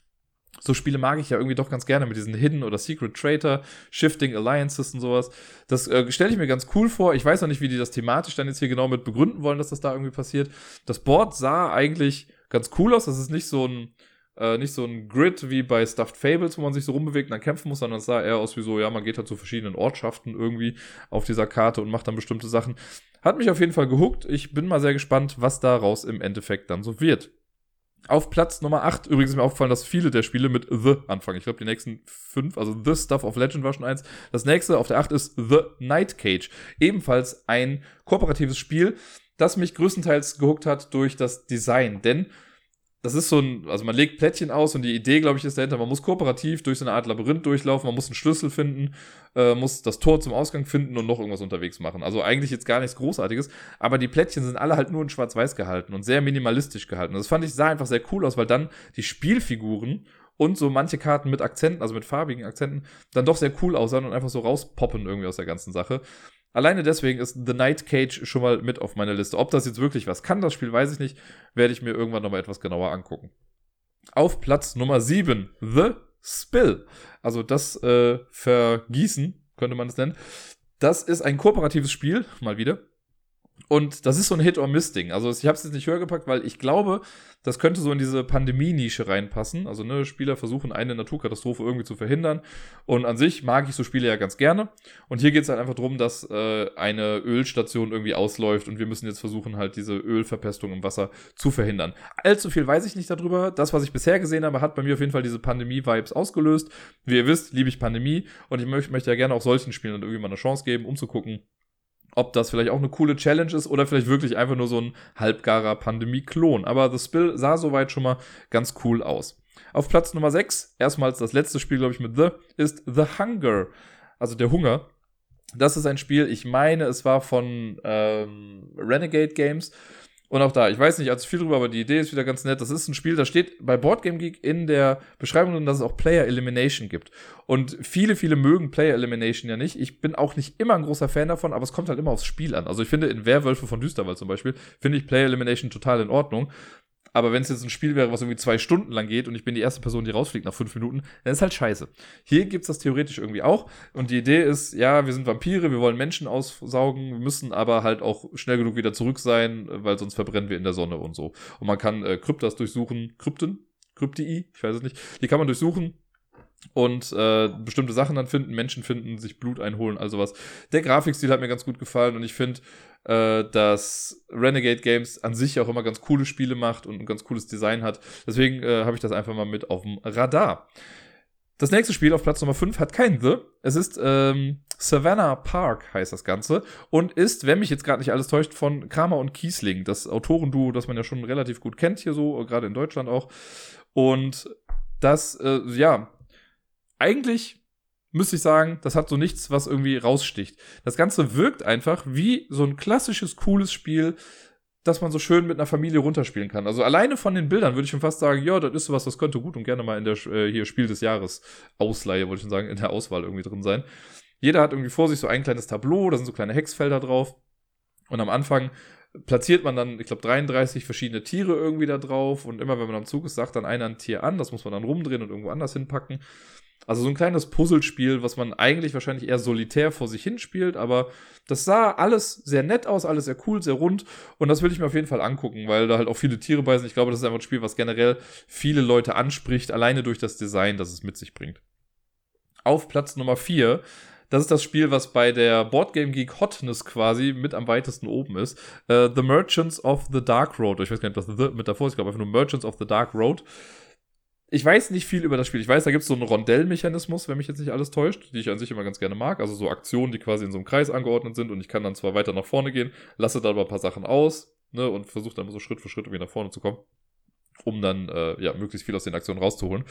Speaker 1: so Spiele mag ich ja irgendwie doch ganz gerne mit diesen Hidden oder Secret Traitor, Shifting Alliances und sowas. Das äh, stelle ich mir ganz cool vor. Ich weiß noch nicht, wie die das thematisch dann jetzt hier genau mit begründen wollen, dass das da irgendwie passiert. Das Board sah eigentlich ganz cool aus. Das ist nicht so ein, äh, nicht so ein Grid wie bei Stuffed Fables, wo man sich so rumbewegt und dann kämpfen muss, sondern es sah eher aus wie so, ja, man geht halt zu verschiedenen Ortschaften irgendwie auf dieser Karte und macht dann bestimmte Sachen. Hat mich auf jeden Fall gehuckt. Ich bin mal sehr gespannt, was daraus im Endeffekt dann so wird. Auf Platz Nummer 8, übrigens ist mir aufgefallen, dass viele der Spiele mit The anfangen. Ich glaube, die nächsten fünf, also The Stuff of Legend war schon eins. Das nächste auf der 8 ist The Night Cage. Ebenfalls ein kooperatives Spiel, das mich größtenteils gehuckt hat durch das Design. Denn das ist so ein, also man legt Plättchen aus und die Idee, glaube ich, ist dahinter, man muss kooperativ durch so eine Art Labyrinth durchlaufen, man muss einen Schlüssel finden, äh, muss das Tor zum Ausgang finden und noch irgendwas unterwegs machen. Also eigentlich jetzt gar nichts Großartiges, aber die Plättchen sind alle halt nur in Schwarz-Weiß gehalten und sehr minimalistisch gehalten. Das fand ich, sah einfach sehr cool aus, weil dann die Spielfiguren und so manche Karten mit Akzenten, also mit farbigen Akzenten, dann doch sehr cool aussahen und einfach so rauspoppen irgendwie aus der ganzen Sache. Alleine deswegen ist The Night Cage schon mal mit auf meiner Liste. Ob das jetzt wirklich was kann, das Spiel, weiß ich nicht. Werde ich mir irgendwann nochmal etwas genauer angucken. Auf Platz Nummer 7, The Spill. Also das äh, Vergießen, könnte man es nennen. Das ist ein kooperatives Spiel, mal wieder. Und das ist so ein Hit-or-Miss-Ding. Also ich habe es jetzt nicht höher gepackt, weil ich glaube, das könnte so in diese Pandemie-Nische reinpassen. Also ne, Spieler versuchen eine Naturkatastrophe irgendwie zu verhindern. Und an sich mag ich so Spiele ja ganz gerne. Und hier geht es halt einfach darum, dass äh, eine Ölstation irgendwie ausläuft und wir müssen jetzt versuchen, halt diese Ölverpestung im Wasser zu verhindern. Allzu viel weiß ich nicht darüber. Das, was ich bisher gesehen habe, hat bei mir auf jeden Fall diese Pandemie-Vibes ausgelöst. Wie ihr wisst, liebe ich Pandemie und ich möchte, möchte ja gerne auch solchen Spielen irgendwie mal eine Chance geben, um zu gucken, ob das vielleicht auch eine coole Challenge ist oder vielleicht wirklich einfach nur so ein halbgarer Pandemie-Klon. Aber The Spill sah soweit schon mal ganz cool aus. Auf Platz Nummer 6, erstmals das letzte Spiel, glaube ich, mit The, ist The Hunger. Also der Hunger. Das ist ein Spiel, ich meine, es war von ähm, Renegade Games. Und auch da, ich weiß nicht allzu viel drüber, aber die Idee ist wieder ganz nett. Das ist ein Spiel, da steht bei Boardgame Geek in der Beschreibung drin, dass es auch Player Elimination gibt. Und viele, viele mögen Player Elimination ja nicht. Ich bin auch nicht immer ein großer Fan davon, aber es kommt halt immer aufs Spiel an. Also ich finde in Werwölfe von Düsterwald zum Beispiel, finde ich Player Elimination total in Ordnung. Aber wenn es jetzt ein Spiel wäre, was irgendwie zwei Stunden lang geht und ich bin die erste Person, die rausfliegt nach fünf Minuten, dann ist halt scheiße. Hier gibt's das theoretisch irgendwie auch. Und die Idee ist, ja, wir sind Vampire, wir wollen Menschen aussaugen, müssen aber halt auch schnell genug wieder zurück sein, weil sonst verbrennen wir in der Sonne und so. Und man kann äh, Kryptas durchsuchen, Krypten, Kryptii, ich weiß es nicht. Die kann man durchsuchen, und äh, bestimmte Sachen dann finden, Menschen finden, sich Blut einholen, also was. Der Grafikstil hat mir ganz gut gefallen und ich finde, äh, dass Renegade Games an sich auch immer ganz coole Spiele macht und ein ganz cooles Design hat. Deswegen äh, habe ich das einfach mal mit auf dem Radar. Das nächste Spiel auf Platz Nummer 5 hat kein The. Es ist ähm, Savannah Park, heißt das Ganze. Und ist, wenn mich jetzt gerade nicht alles täuscht, von Kramer und Kiesling, das Autorenduo, das man ja schon relativ gut kennt hier so, gerade in Deutschland auch. Und das, äh, ja, eigentlich müsste ich sagen, das hat so nichts, was irgendwie raussticht. Das Ganze wirkt einfach wie so ein klassisches, cooles Spiel, das man so schön mit einer Familie runterspielen kann. Also alleine von den Bildern würde ich schon fast sagen, ja, das ist sowas, das könnte gut und gerne mal in der äh, hier Spiel des Jahres Ausleihe, wollte ich schon sagen, in der Auswahl irgendwie drin sein. Jeder hat irgendwie vor sich so ein kleines Tableau, da sind so kleine Hexfelder drauf. Und am Anfang platziert man dann, ich glaube, 33 verschiedene Tiere irgendwie da drauf. Und immer wenn man am Zug ist, sagt dann einer ein Tier an, das muss man dann rumdrehen und irgendwo anders hinpacken. Also so ein kleines Puzzlespiel, was man eigentlich wahrscheinlich eher solitär vor sich hinspielt, aber das sah alles sehr nett aus, alles sehr cool, sehr rund und das will ich mir auf jeden Fall angucken, weil da halt auch viele Tiere bei sind. Ich glaube, das ist einfach ein Spiel, was generell viele Leute anspricht, alleine durch das Design, das es mit sich bringt. Auf Platz Nummer 4 das ist das Spiel, was bei der Boardgame Geek Hotness quasi mit am weitesten oben ist. Uh, the Merchants of the Dark Road. Ich weiß gar nicht, was The mit davor ist. Ich glaube einfach nur Merchants of the Dark Road ich weiß nicht viel über das Spiel. Ich weiß, da gibt es so einen Rondellmechanismus, wenn mich jetzt nicht alles täuscht, die ich an sich immer ganz gerne mag. Also so Aktionen, die quasi in so einem Kreis angeordnet sind und ich kann dann zwar weiter nach vorne gehen, lasse da aber ein paar Sachen aus ne, und versuche dann so Schritt für Schritt irgendwie nach vorne zu kommen, um dann äh, ja möglichst viel aus den Aktionen rauszuholen.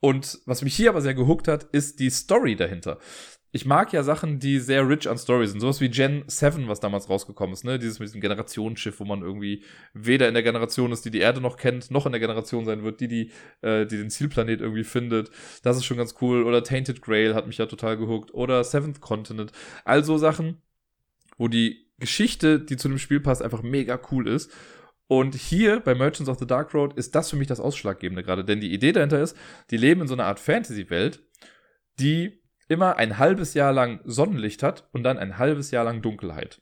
Speaker 1: Und was mich hier aber sehr gehuckt hat, ist die Story dahinter ich mag ja Sachen, die sehr rich an Story sind. Sowas wie Gen 7, was damals rausgekommen ist, ne? Dieses mit diesem Generationsschiff, wo man irgendwie weder in der Generation ist, die die Erde noch kennt, noch in der Generation sein wird, die, die, äh, die den Zielplanet irgendwie findet. Das ist schon ganz cool. Oder Tainted Grail hat mich ja total gehuckt. Oder Seventh Continent. Also Sachen, wo die Geschichte, die zu dem Spiel passt, einfach mega cool ist. Und hier bei Merchants of the Dark Road ist das für mich das Ausschlaggebende gerade. Denn die Idee dahinter ist, die leben in so einer Art Fantasy-Welt, die immer ein halbes Jahr lang Sonnenlicht hat und dann ein halbes Jahr lang Dunkelheit.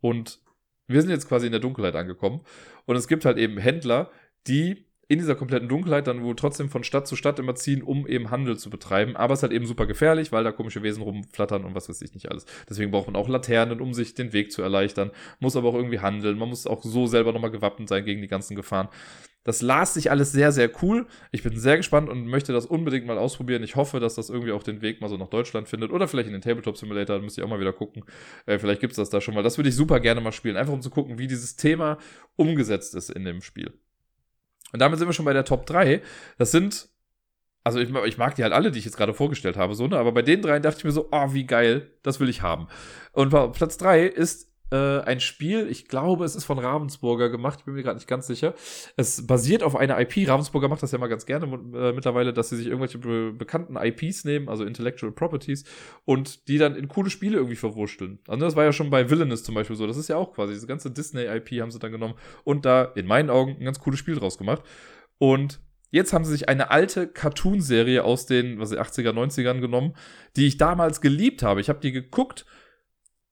Speaker 1: Und wir sind jetzt quasi in der Dunkelheit angekommen. Und es gibt halt eben Händler, die in dieser kompletten Dunkelheit dann wohl trotzdem von Stadt zu Stadt immer ziehen, um eben Handel zu betreiben. Aber es ist halt eben super gefährlich, weil da komische Wesen rumflattern und was weiß ich nicht alles. Deswegen braucht man auch Laternen, um sich den Weg zu erleichtern. Muss aber auch irgendwie handeln. Man muss auch so selber nochmal gewappnet sein gegen die ganzen Gefahren. Das las sich alles sehr, sehr cool. Ich bin sehr gespannt und möchte das unbedingt mal ausprobieren. Ich hoffe, dass das irgendwie auch den Weg mal so nach Deutschland findet oder vielleicht in den Tabletop Simulator. Da müsste ich auch mal wieder gucken. Äh, vielleicht gibt es das da schon mal. Das würde ich super gerne mal spielen. Einfach um zu gucken, wie dieses Thema umgesetzt ist in dem Spiel. Und damit sind wir schon bei der Top 3. Das sind, also ich, ich mag die halt alle, die ich jetzt gerade vorgestellt habe, so, ne? Aber bei den dreien dachte ich mir so, oh, wie geil, das will ich haben. Und Platz 3 ist äh, ein Spiel, ich glaube, es ist von Ravensburger gemacht, ich bin mir gerade nicht ganz sicher. Es basiert auf einer IP. Ravensburger macht das ja mal ganz gerne äh, mittlerweile, dass sie sich irgendwelche be bekannten IPs nehmen, also Intellectual Properties, und die dann in coole Spiele irgendwie verwurschteln. Also das war ja schon bei Villainous zum Beispiel so. Das ist ja auch quasi, diese ganze Disney-IP haben sie dann genommen und da in meinen Augen ein ganz cooles Spiel draus gemacht. Und Jetzt haben sie sich eine alte Cartoon-Serie aus den was 80er, 90ern genommen, die ich damals geliebt habe. Ich habe die geguckt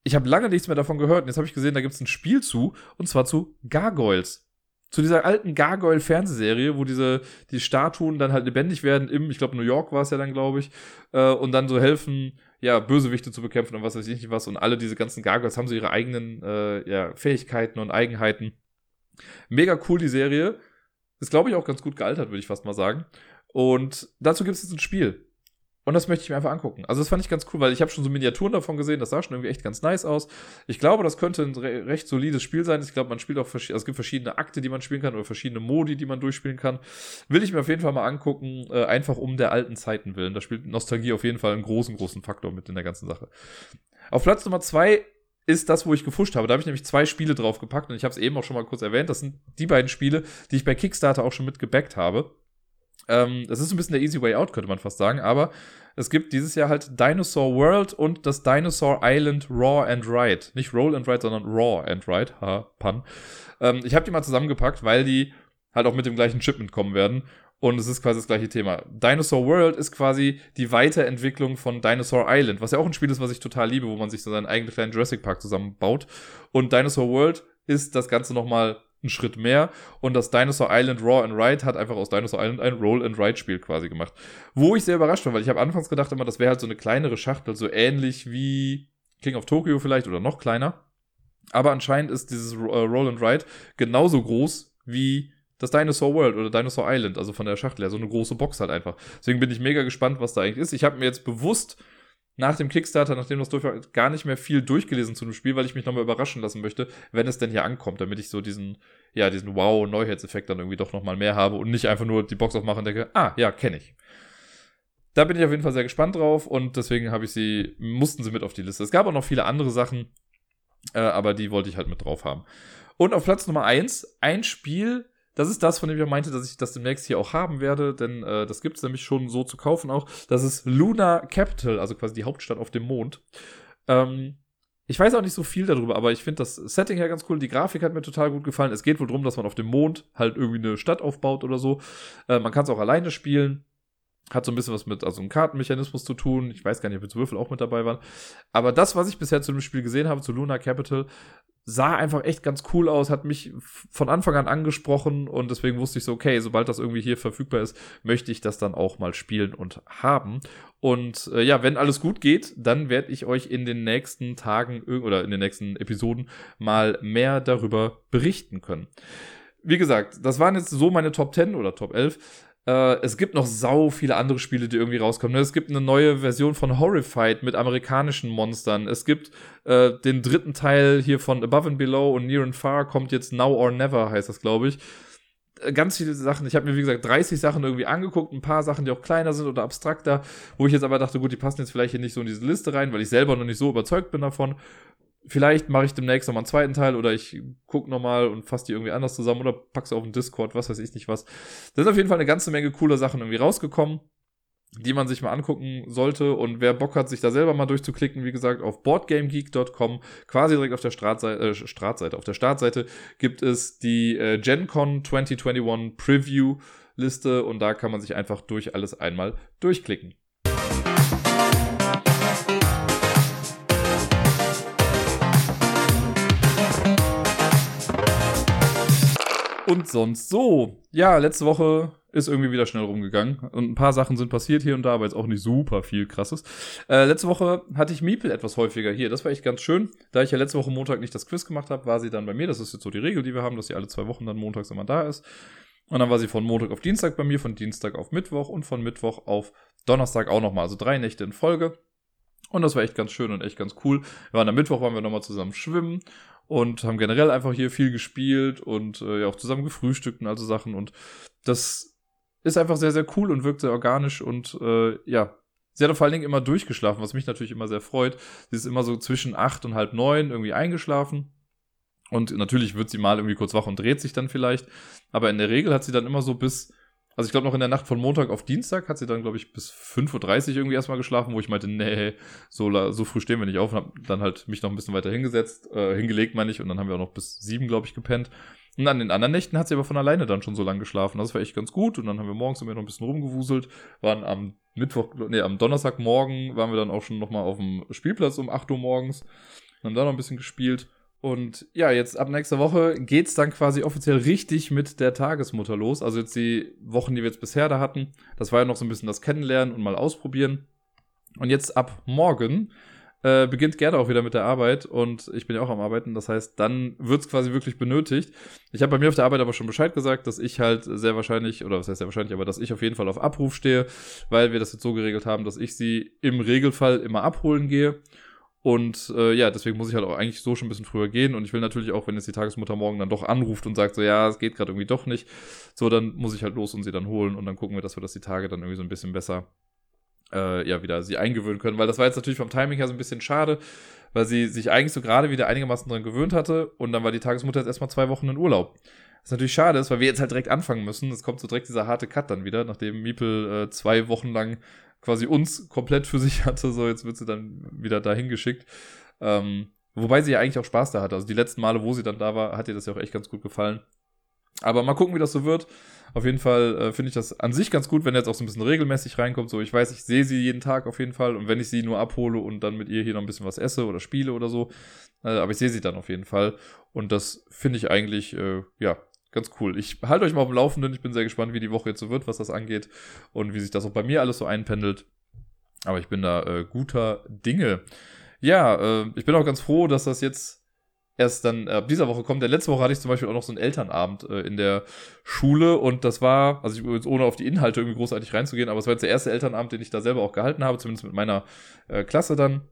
Speaker 1: ich habe lange nichts mehr davon gehört und jetzt habe ich gesehen, da gibt es ein Spiel zu und zwar zu Gargoyles. Zu dieser alten Gargoyle-Fernsehserie, wo diese die Statuen dann halt lebendig werden im, ich glaube, New York war es ja dann, glaube ich, äh, und dann so helfen, ja, Bösewichte zu bekämpfen und was weiß ich nicht was. Und alle diese ganzen Gargoyles haben so ihre eigenen äh, ja, Fähigkeiten und Eigenheiten. Mega cool, die Serie. Ist, glaube ich, auch ganz gut gealtert, würde ich fast mal sagen. Und dazu gibt es jetzt ein Spiel. Und das möchte ich mir einfach angucken. Also das fand ich ganz cool, weil ich habe schon so Miniaturen davon gesehen, das sah schon irgendwie echt ganz nice aus. Ich glaube, das könnte ein re recht solides Spiel sein. Ich glaube, man spielt auch also es gibt verschiedene Akte, die man spielen kann oder verschiedene Modi, die man durchspielen kann. Will ich mir auf jeden Fall mal angucken, äh, einfach um der alten Zeiten willen. Da spielt Nostalgie auf jeden Fall einen großen, großen Faktor mit in der ganzen Sache. Auf Platz Nummer zwei ist das, wo ich gefuscht habe. Da habe ich nämlich zwei Spiele draufgepackt und ich habe es eben auch schon mal kurz erwähnt. Das sind die beiden Spiele, die ich bei Kickstarter auch schon mit gebackt habe. Ähm, das ist ein bisschen der Easy Way Out, könnte man fast sagen, aber es gibt dieses Jahr halt Dinosaur World und das Dinosaur Island Raw and Ride. Nicht Roll and Ride, sondern Raw and Ride. Ha, Pun. Ähm, ich habe die mal zusammengepackt, weil die halt auch mit dem gleichen Chip mitkommen werden. Und es ist quasi das gleiche Thema. Dinosaur World ist quasi die Weiterentwicklung von Dinosaur Island, was ja auch ein Spiel ist, was ich total liebe, wo man sich so seinen eigenen kleinen Jurassic Park zusammenbaut. Und Dinosaur World ist das Ganze nochmal einen Schritt mehr. Und das Dinosaur Island Raw and Ride hat einfach aus Dinosaur Island ein Roll and Ride Spiel quasi gemacht. Wo ich sehr überrascht war, weil ich habe anfangs gedacht immer, das wäre halt so eine kleinere Schachtel, so ähnlich wie King of Tokyo vielleicht oder noch kleiner. Aber anscheinend ist dieses äh, Roll and Ride genauso groß wie das Dinosaur World oder Dinosaur Island, also von der Schachtel her, so eine große Box halt einfach. Deswegen bin ich mega gespannt, was da eigentlich ist. Ich habe mir jetzt bewusst nach dem Kickstarter, nachdem das durch gar nicht mehr viel durchgelesen zu dem Spiel, weil ich mich nochmal überraschen lassen möchte, wenn es denn hier ankommt, damit ich so diesen, ja, diesen Wow-Neuheitseffekt dann irgendwie doch nochmal mehr habe und nicht einfach nur die Box aufmache und denke, ah, ja, kenne ich. Da bin ich auf jeden Fall sehr gespannt drauf und deswegen habe ich sie, mussten sie mit auf die Liste. Es gab auch noch viele andere Sachen, äh, aber die wollte ich halt mit drauf haben. Und auf Platz Nummer eins ein Spiel, das ist das, von dem ich meinte, dass ich das demnächst hier auch haben werde, denn äh, das gibt es nämlich schon so zu kaufen auch. Das ist Luna Capital, also quasi die Hauptstadt auf dem Mond. Ähm, ich weiß auch nicht so viel darüber, aber ich finde das Setting ja ganz cool. Die Grafik hat mir total gut gefallen. Es geht wohl darum, dass man auf dem Mond halt irgendwie eine Stadt aufbaut oder so. Äh, man kann es auch alleine spielen. Hat so ein bisschen was mit also einem Kartenmechanismus zu tun. Ich weiß gar nicht, ob jetzt Würfel auch mit dabei waren. Aber das, was ich bisher zu dem Spiel gesehen habe, zu Luna Capital, sah einfach echt ganz cool aus, hat mich von Anfang an angesprochen und deswegen wusste ich so, okay, sobald das irgendwie hier verfügbar ist, möchte ich das dann auch mal spielen und haben. Und äh, ja, wenn alles gut geht, dann werde ich euch in den nächsten Tagen oder in den nächsten Episoden mal mehr darüber berichten können. Wie gesagt, das waren jetzt so meine Top 10 oder Top 11. Äh, es gibt noch sau viele andere Spiele, die irgendwie rauskommen. Ne? Es gibt eine neue Version von Horrified mit amerikanischen Monstern. Es gibt äh, den dritten Teil hier von Above and Below und Near and Far kommt jetzt Now or Never, heißt das, glaube ich. Äh, ganz viele Sachen. Ich habe mir, wie gesagt, 30 Sachen irgendwie angeguckt, ein paar Sachen, die auch kleiner sind oder abstrakter, wo ich jetzt aber dachte, gut, die passen jetzt vielleicht hier nicht so in diese Liste rein, weil ich selber noch nicht so überzeugt bin davon. Vielleicht mache ich demnächst nochmal einen zweiten Teil oder ich gucke nochmal und fasse die irgendwie anders zusammen oder pack's auf den Discord, was weiß ich nicht was. Da sind auf jeden Fall eine ganze Menge cooler Sachen irgendwie rausgekommen, die man sich mal angucken sollte. Und wer Bock hat, sich da selber mal durchzuklicken, wie gesagt, auf boardgamegeek.com, quasi direkt auf der Startseite, äh, Startseite, auf der Startseite gibt es die äh, GenCon 2021 Preview Liste und da kann man sich einfach durch alles einmal durchklicken. Und sonst so. Ja, letzte Woche ist irgendwie wieder schnell rumgegangen und ein paar Sachen sind passiert hier und da, aber jetzt auch nicht super viel krasses. Äh, letzte Woche hatte ich Miepel etwas häufiger hier. Das war echt ganz schön. Da ich ja letzte Woche Montag nicht das Quiz gemacht habe, war sie dann bei mir. Das ist jetzt so die Regel, die wir haben, dass sie alle zwei Wochen dann montags immer da ist. Und dann war sie von Montag auf Dienstag bei mir, von Dienstag auf Mittwoch und von Mittwoch auf Donnerstag auch nochmal. Also drei Nächte in Folge. Und das war echt ganz schön und echt ganz cool. Wir waren am Mittwoch, waren wir nochmal zusammen schwimmen und haben generell einfach hier viel gespielt und äh, ja auch zusammen gefrühstückt und also Sachen und das ist einfach sehr, sehr cool und wirkt sehr organisch und äh, ja, sie hat vor allen Dingen immer durchgeschlafen, was mich natürlich immer sehr freut. Sie ist immer so zwischen acht und halb neun irgendwie eingeschlafen. Und natürlich wird sie mal irgendwie kurz wach und dreht sich dann vielleicht. Aber in der Regel hat sie dann immer so bis also ich glaube noch in der Nacht von Montag auf Dienstag hat sie dann, glaube ich, bis 5.30 Uhr irgendwie erstmal geschlafen, wo ich meinte, nee, so, so früh stehen wir nicht auf und habe dann halt mich noch ein bisschen weiter hingesetzt, äh, hingelegt, meine ich, und dann haben wir auch noch bis sieben, glaube ich, gepennt. Und an den anderen Nächten hat sie aber von alleine dann schon so lange geschlafen. Das war echt ganz gut. Und dann haben wir morgens immer noch ein bisschen rumgewuselt, waren am Mittwoch, nee, am Donnerstagmorgen waren wir dann auch schon nochmal auf dem Spielplatz um 8 Uhr morgens. haben da noch ein bisschen gespielt. Und ja, jetzt ab nächster Woche geht's dann quasi offiziell richtig mit der Tagesmutter los. Also jetzt die Wochen, die wir jetzt bisher da hatten, das war ja noch so ein bisschen das Kennenlernen und mal ausprobieren. Und jetzt ab morgen äh, beginnt Gerda auch wieder mit der Arbeit und ich bin ja auch am Arbeiten. Das heißt, dann wird's quasi wirklich benötigt. Ich habe bei mir auf der Arbeit aber schon Bescheid gesagt, dass ich halt sehr wahrscheinlich, oder was heißt sehr wahrscheinlich, aber dass ich auf jeden Fall auf Abruf stehe, weil wir das jetzt so geregelt haben, dass ich sie im Regelfall immer abholen gehe. Und äh, ja, deswegen muss ich halt auch eigentlich so schon ein bisschen früher gehen. Und ich will natürlich auch, wenn jetzt die Tagesmutter morgen dann doch anruft und sagt so, ja, es geht gerade irgendwie doch nicht, so, dann muss ich halt los und sie dann holen. Und dann gucken wir, dass wir das die Tage dann irgendwie so ein bisschen besser äh, ja wieder sie eingewöhnen können, weil das war jetzt natürlich vom Timing her so ein bisschen schade, weil sie sich eigentlich so gerade wieder einigermaßen dran gewöhnt hatte und dann war die Tagesmutter jetzt erstmal zwei Wochen in Urlaub. Was natürlich schade ist, weil wir jetzt halt direkt anfangen müssen. Es kommt so direkt dieser harte Cut dann wieder, nachdem Miepel äh, zwei Wochen lang quasi uns komplett für sich *laughs* hatte. So, jetzt wird sie dann wieder dahin geschickt. Ähm, wobei sie ja eigentlich auch Spaß da hatte. Also die letzten Male, wo sie dann da war, hat ihr das ja auch echt ganz gut gefallen. Aber mal gucken, wie das so wird. Auf jeden Fall äh, finde ich das an sich ganz gut, wenn er jetzt auch so ein bisschen regelmäßig reinkommt. So, ich weiß, ich sehe sie jeden Tag auf jeden Fall. Und wenn ich sie nur abhole und dann mit ihr hier noch ein bisschen was esse oder spiele oder so, äh, aber ich sehe sie dann auf jeden Fall. Und das finde ich eigentlich, äh, ja, ganz cool. Ich halte euch mal auf dem Laufenden. Ich bin sehr gespannt, wie die Woche jetzt so wird, was das angeht und wie sich das auch bei mir alles so einpendelt. Aber ich bin da äh, guter Dinge. Ja, äh, ich bin auch ganz froh, dass das jetzt erst dann ab dieser Woche kommt. Der letzte Woche hatte ich zum Beispiel auch noch so einen Elternabend äh, in der Schule und das war, also ich, jetzt ohne auf die Inhalte irgendwie großartig reinzugehen, aber es war jetzt der erste Elternabend, den ich da selber auch gehalten habe, zumindest mit meiner äh, Klasse dann.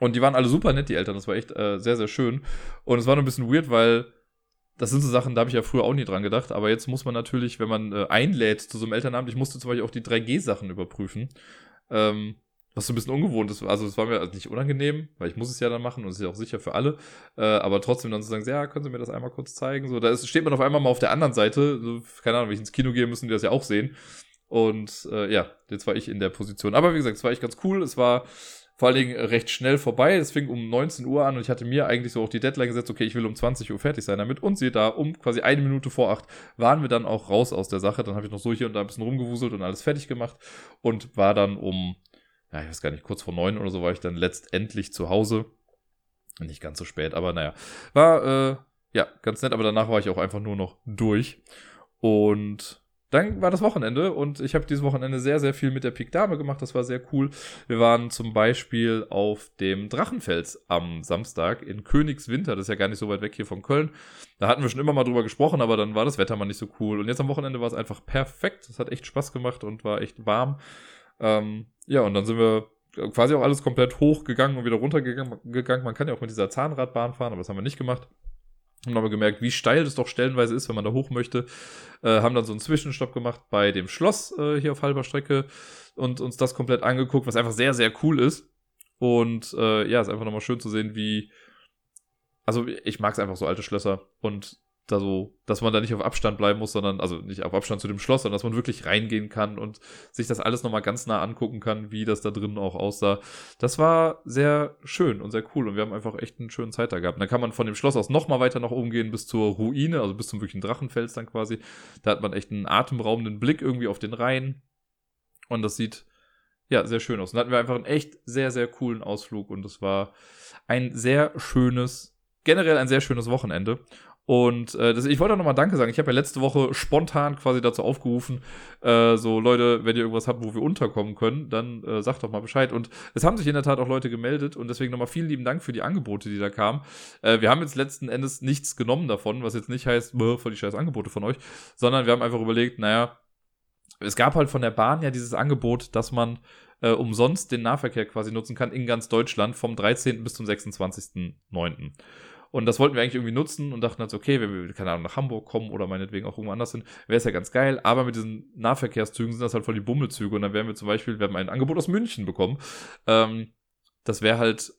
Speaker 1: Und die waren alle super nett, die Eltern. Das war echt äh, sehr, sehr schön. Und es war nur ein bisschen weird, weil das sind so Sachen, da habe ich ja früher auch nie dran gedacht. Aber jetzt muss man natürlich, wenn man äh, einlädt zu so einem Elternabend, ich musste zum Beispiel auch die 3G-Sachen überprüfen. Ähm, was so ein bisschen ungewohnt ist. Also es war mir nicht unangenehm, weil ich muss es ja dann machen und es ist ja auch sicher für alle. Äh, aber trotzdem dann zu sagen, ja, können Sie mir das einmal kurz zeigen? So, da ist, steht man auf einmal mal auf der anderen Seite. So, keine Ahnung, wenn ich ins Kino gehe, müssen die das ja auch sehen. Und äh, ja, jetzt war ich in der Position. Aber wie gesagt, es war echt ganz cool. Es war vor allen Dingen recht schnell vorbei. Es fing um 19 Uhr an und ich hatte mir eigentlich so auch die Deadline gesetzt, okay, ich will um 20 Uhr fertig sein damit. Und sie da um quasi eine Minute vor acht waren wir dann auch raus aus der Sache. Dann habe ich noch so hier und da ein bisschen rumgewuselt und alles fertig gemacht und war dann um ja, ich weiß gar nicht, kurz vor neun oder so war ich dann letztendlich zu Hause. Nicht ganz so spät, aber naja. War, äh, ja, ganz nett, aber danach war ich auch einfach nur noch durch. Und dann war das Wochenende und ich habe dieses Wochenende sehr, sehr viel mit der Pik Dame gemacht. Das war sehr cool. Wir waren zum Beispiel auf dem Drachenfels am Samstag in Königswinter. Das ist ja gar nicht so weit weg hier von Köln. Da hatten wir schon immer mal drüber gesprochen, aber dann war das Wetter mal nicht so cool. Und jetzt am Wochenende war es einfach perfekt. Es hat echt Spaß gemacht und war echt warm. Ähm, ja, und dann sind wir quasi auch alles komplett hochgegangen und wieder runtergegangen. Man kann ja auch mit dieser Zahnradbahn fahren, aber das haben wir nicht gemacht. Haben aber gemerkt, wie steil das doch stellenweise ist, wenn man da hoch möchte. Äh, haben dann so einen Zwischenstopp gemacht bei dem Schloss äh, hier auf halber Strecke und uns das komplett angeguckt, was einfach sehr, sehr cool ist. Und äh, ja, ist einfach nochmal schön zu sehen, wie. Also, ich mag es einfach so alte Schlösser. Und da so, dass man da nicht auf Abstand bleiben muss, sondern, also nicht auf Abstand zu dem Schloss, sondern dass man wirklich reingehen kann und sich das alles nochmal ganz nah angucken kann, wie das da drinnen auch aussah. Das war sehr schön und sehr cool und wir haben einfach echt einen schönen Zeit da gehabt. Und dann kann man von dem Schloss aus nochmal weiter nach oben gehen bis zur Ruine, also bis zum wirklichen Drachenfels dann quasi. Da hat man echt einen atemberaubenden Blick irgendwie auf den Rhein und das sieht ja sehr schön aus. Und da hatten wir einfach einen echt sehr, sehr coolen Ausflug und es war ein sehr schönes, generell ein sehr schönes Wochenende. Und äh, das, ich wollte auch nochmal Danke sagen. Ich habe ja letzte Woche spontan quasi dazu aufgerufen, äh, so Leute, wenn ihr irgendwas habt, wo wir unterkommen können, dann äh, sagt doch mal Bescheid. Und es haben sich in der Tat auch Leute gemeldet und deswegen nochmal vielen lieben Dank für die Angebote, die da kamen. Äh, wir haben jetzt letzten Endes nichts genommen davon, was jetzt nicht heißt, voll die scheiß Angebote von euch, sondern wir haben einfach überlegt, naja, es gab halt von der Bahn ja dieses Angebot, dass man äh, umsonst den Nahverkehr quasi nutzen kann in ganz Deutschland vom 13. bis zum 26.09. Und das wollten wir eigentlich irgendwie nutzen und dachten uns, okay, wenn wir, keine Ahnung, nach Hamburg kommen oder meinetwegen auch irgendwo anders hin, wäre es ja ganz geil. Aber mit diesen Nahverkehrszügen sind das halt voll die Bummelzüge. Und dann wären wir zum Beispiel, wir haben ein Angebot aus München bekommen. Ähm, das wäre halt,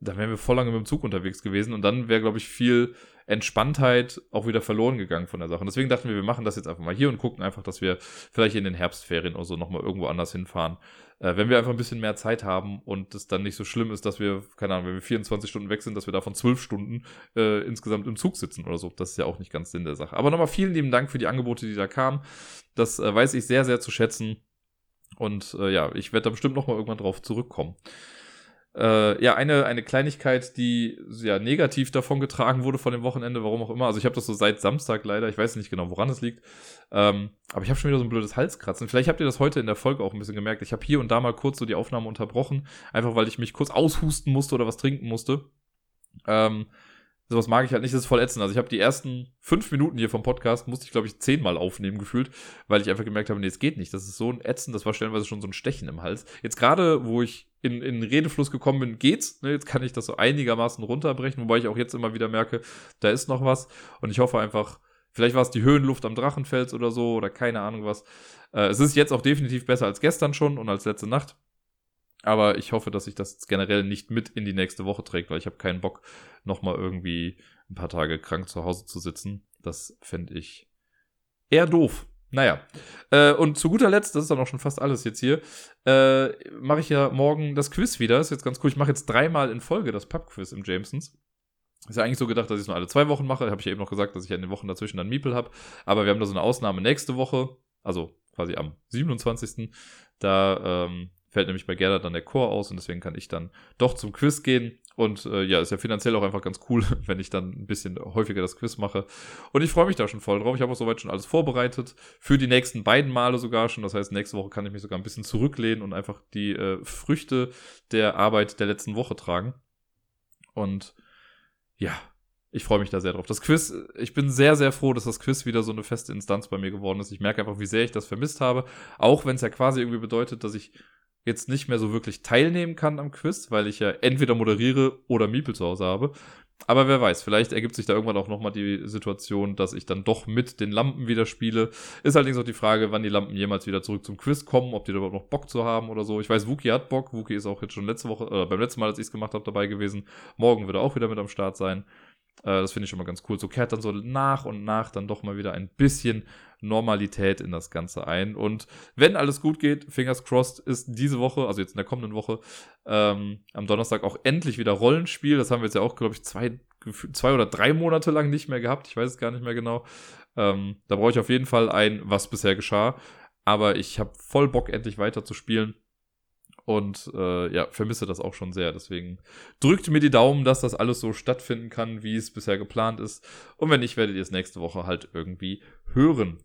Speaker 1: da wären wir voll lange mit dem Zug unterwegs gewesen. Und dann wäre, glaube ich, viel Entspanntheit auch wieder verloren gegangen von der Sache. Und deswegen dachten wir, wir machen das jetzt einfach mal hier und gucken einfach, dass wir vielleicht in den Herbstferien oder so nochmal irgendwo anders hinfahren. Äh, wenn wir einfach ein bisschen mehr Zeit haben und es dann nicht so schlimm ist, dass wir, keine Ahnung, wenn wir 24 Stunden weg sind, dass wir davon 12 Stunden äh, insgesamt im Zug sitzen oder so. Das ist ja auch nicht ganz Sinn der Sache. Aber nochmal vielen lieben Dank für die Angebote, die da kamen. Das äh, weiß ich sehr, sehr zu schätzen. Und äh, ja, ich werde da bestimmt nochmal irgendwann drauf zurückkommen. Äh, ja, eine, eine Kleinigkeit, die ja negativ davon getragen wurde von dem Wochenende, warum auch immer. Also ich habe das so seit Samstag leider, ich weiß nicht genau, woran es liegt. Ähm, aber ich habe schon wieder so ein blödes Halskratzen. Vielleicht habt ihr das heute in der Folge auch ein bisschen gemerkt. Ich habe hier und da mal kurz so die Aufnahme unterbrochen, einfach weil ich mich kurz aushusten musste oder was trinken musste. Ähm, Sowas mag ich halt nicht, das ist voll ätzend. Also ich habe die ersten fünf Minuten hier vom Podcast, musste ich glaube ich zehnmal aufnehmen gefühlt, weil ich einfach gemerkt habe, nee, es geht nicht. Das ist so ein ätzend, das war stellenweise schon so ein Stechen im Hals. Jetzt gerade, wo ich in, in Redefluss gekommen bin, geht's. Ne? Jetzt kann ich das so einigermaßen runterbrechen, wobei ich auch jetzt immer wieder merke, da ist noch was. Und ich hoffe einfach, vielleicht war es die Höhenluft am Drachenfels oder so oder keine Ahnung was. Äh, es ist jetzt auch definitiv besser als gestern schon und als letzte Nacht. Aber ich hoffe, dass sich das generell nicht mit in die nächste Woche trägt, weil ich habe keinen Bock, nochmal irgendwie ein paar Tage krank zu Hause zu sitzen. Das fände ich eher doof. Naja. Äh, und zu guter Letzt, das ist dann auch schon fast alles jetzt hier, äh, mache ich ja morgen das Quiz wieder. ist jetzt ganz cool. Ich mache jetzt dreimal in Folge das Pub-Quiz im Jamesons. Ist ja eigentlich so gedacht, dass ich es nur alle zwei Wochen mache. Habe ich ja eben noch gesagt, dass ich ja in den Wochen dazwischen dann Miepel habe. Aber wir haben da so eine Ausnahme nächste Woche, also quasi am 27. Da ähm, fällt nämlich bei Gerda dann der Chor aus und deswegen kann ich dann doch zum Quiz gehen. Und äh, ja, ist ja finanziell auch einfach ganz cool, *laughs* wenn ich dann ein bisschen häufiger das Quiz mache. Und ich freue mich da schon voll drauf. Ich habe auch soweit schon alles vorbereitet. Für die nächsten beiden Male sogar schon. Das heißt, nächste Woche kann ich mich sogar ein bisschen zurücklehnen und einfach die äh, Früchte der Arbeit der letzten Woche tragen. Und ja, ich freue mich da sehr drauf. Das Quiz, ich bin sehr, sehr froh, dass das Quiz wieder so eine feste Instanz bei mir geworden ist. Ich merke einfach, wie sehr ich das vermisst habe. Auch wenn es ja quasi irgendwie bedeutet, dass ich jetzt nicht mehr so wirklich teilnehmen kann am Quiz, weil ich ja entweder moderiere oder Miepel zu Hause habe. Aber wer weiß, vielleicht ergibt sich da irgendwann auch nochmal die Situation, dass ich dann doch mit den Lampen wieder spiele. Ist allerdings auch die Frage, wann die Lampen jemals wieder zurück zum Quiz kommen, ob die da überhaupt noch Bock zu haben oder so. Ich weiß, Wookie hat Bock. Wookie ist auch jetzt schon letzte Woche, äh, beim letzten Mal, als ich es gemacht habe, dabei gewesen. Morgen wird er auch wieder mit am Start sein. Äh, das finde ich schon mal ganz cool. So kehrt dann so nach und nach dann doch mal wieder ein bisschen Normalität in das Ganze ein. Und wenn alles gut geht, fingers crossed, ist diese Woche, also jetzt in der kommenden Woche, ähm, am Donnerstag auch endlich wieder Rollenspiel. Das haben wir jetzt ja auch, glaube ich, zwei, zwei oder drei Monate lang nicht mehr gehabt. Ich weiß es gar nicht mehr genau. Ähm, da brauche ich auf jeden Fall ein, was bisher geschah. Aber ich habe voll Bock, endlich weiter zu spielen und äh, ja, vermisse das auch schon sehr. Deswegen drückt mir die Daumen, dass das alles so stattfinden kann, wie es bisher geplant ist. Und wenn nicht, werdet ihr es nächste Woche halt irgendwie hören.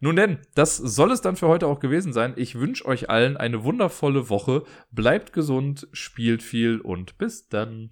Speaker 1: Nun denn, das soll es dann für heute auch gewesen sein. Ich wünsche euch allen eine wundervolle Woche. Bleibt gesund, spielt viel und bis dann.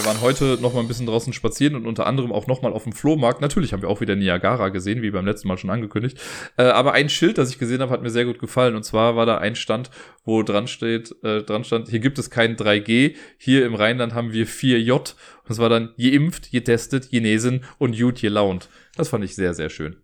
Speaker 1: Wir waren heute noch mal ein bisschen draußen spazieren und unter anderem auch noch mal auf dem Flohmarkt. Natürlich haben wir auch wieder Niagara gesehen, wie beim letzten Mal schon angekündigt. Äh, aber ein Schild, das ich gesehen habe, hat mir sehr gut gefallen. Und zwar war da ein Stand, wo dran steht, äh, dran stand, hier gibt es kein 3G. Hier im Rheinland haben wir 4J. Und es war dann, je impft, je testet, je nesen und gut, je launt. Das fand ich sehr, sehr schön.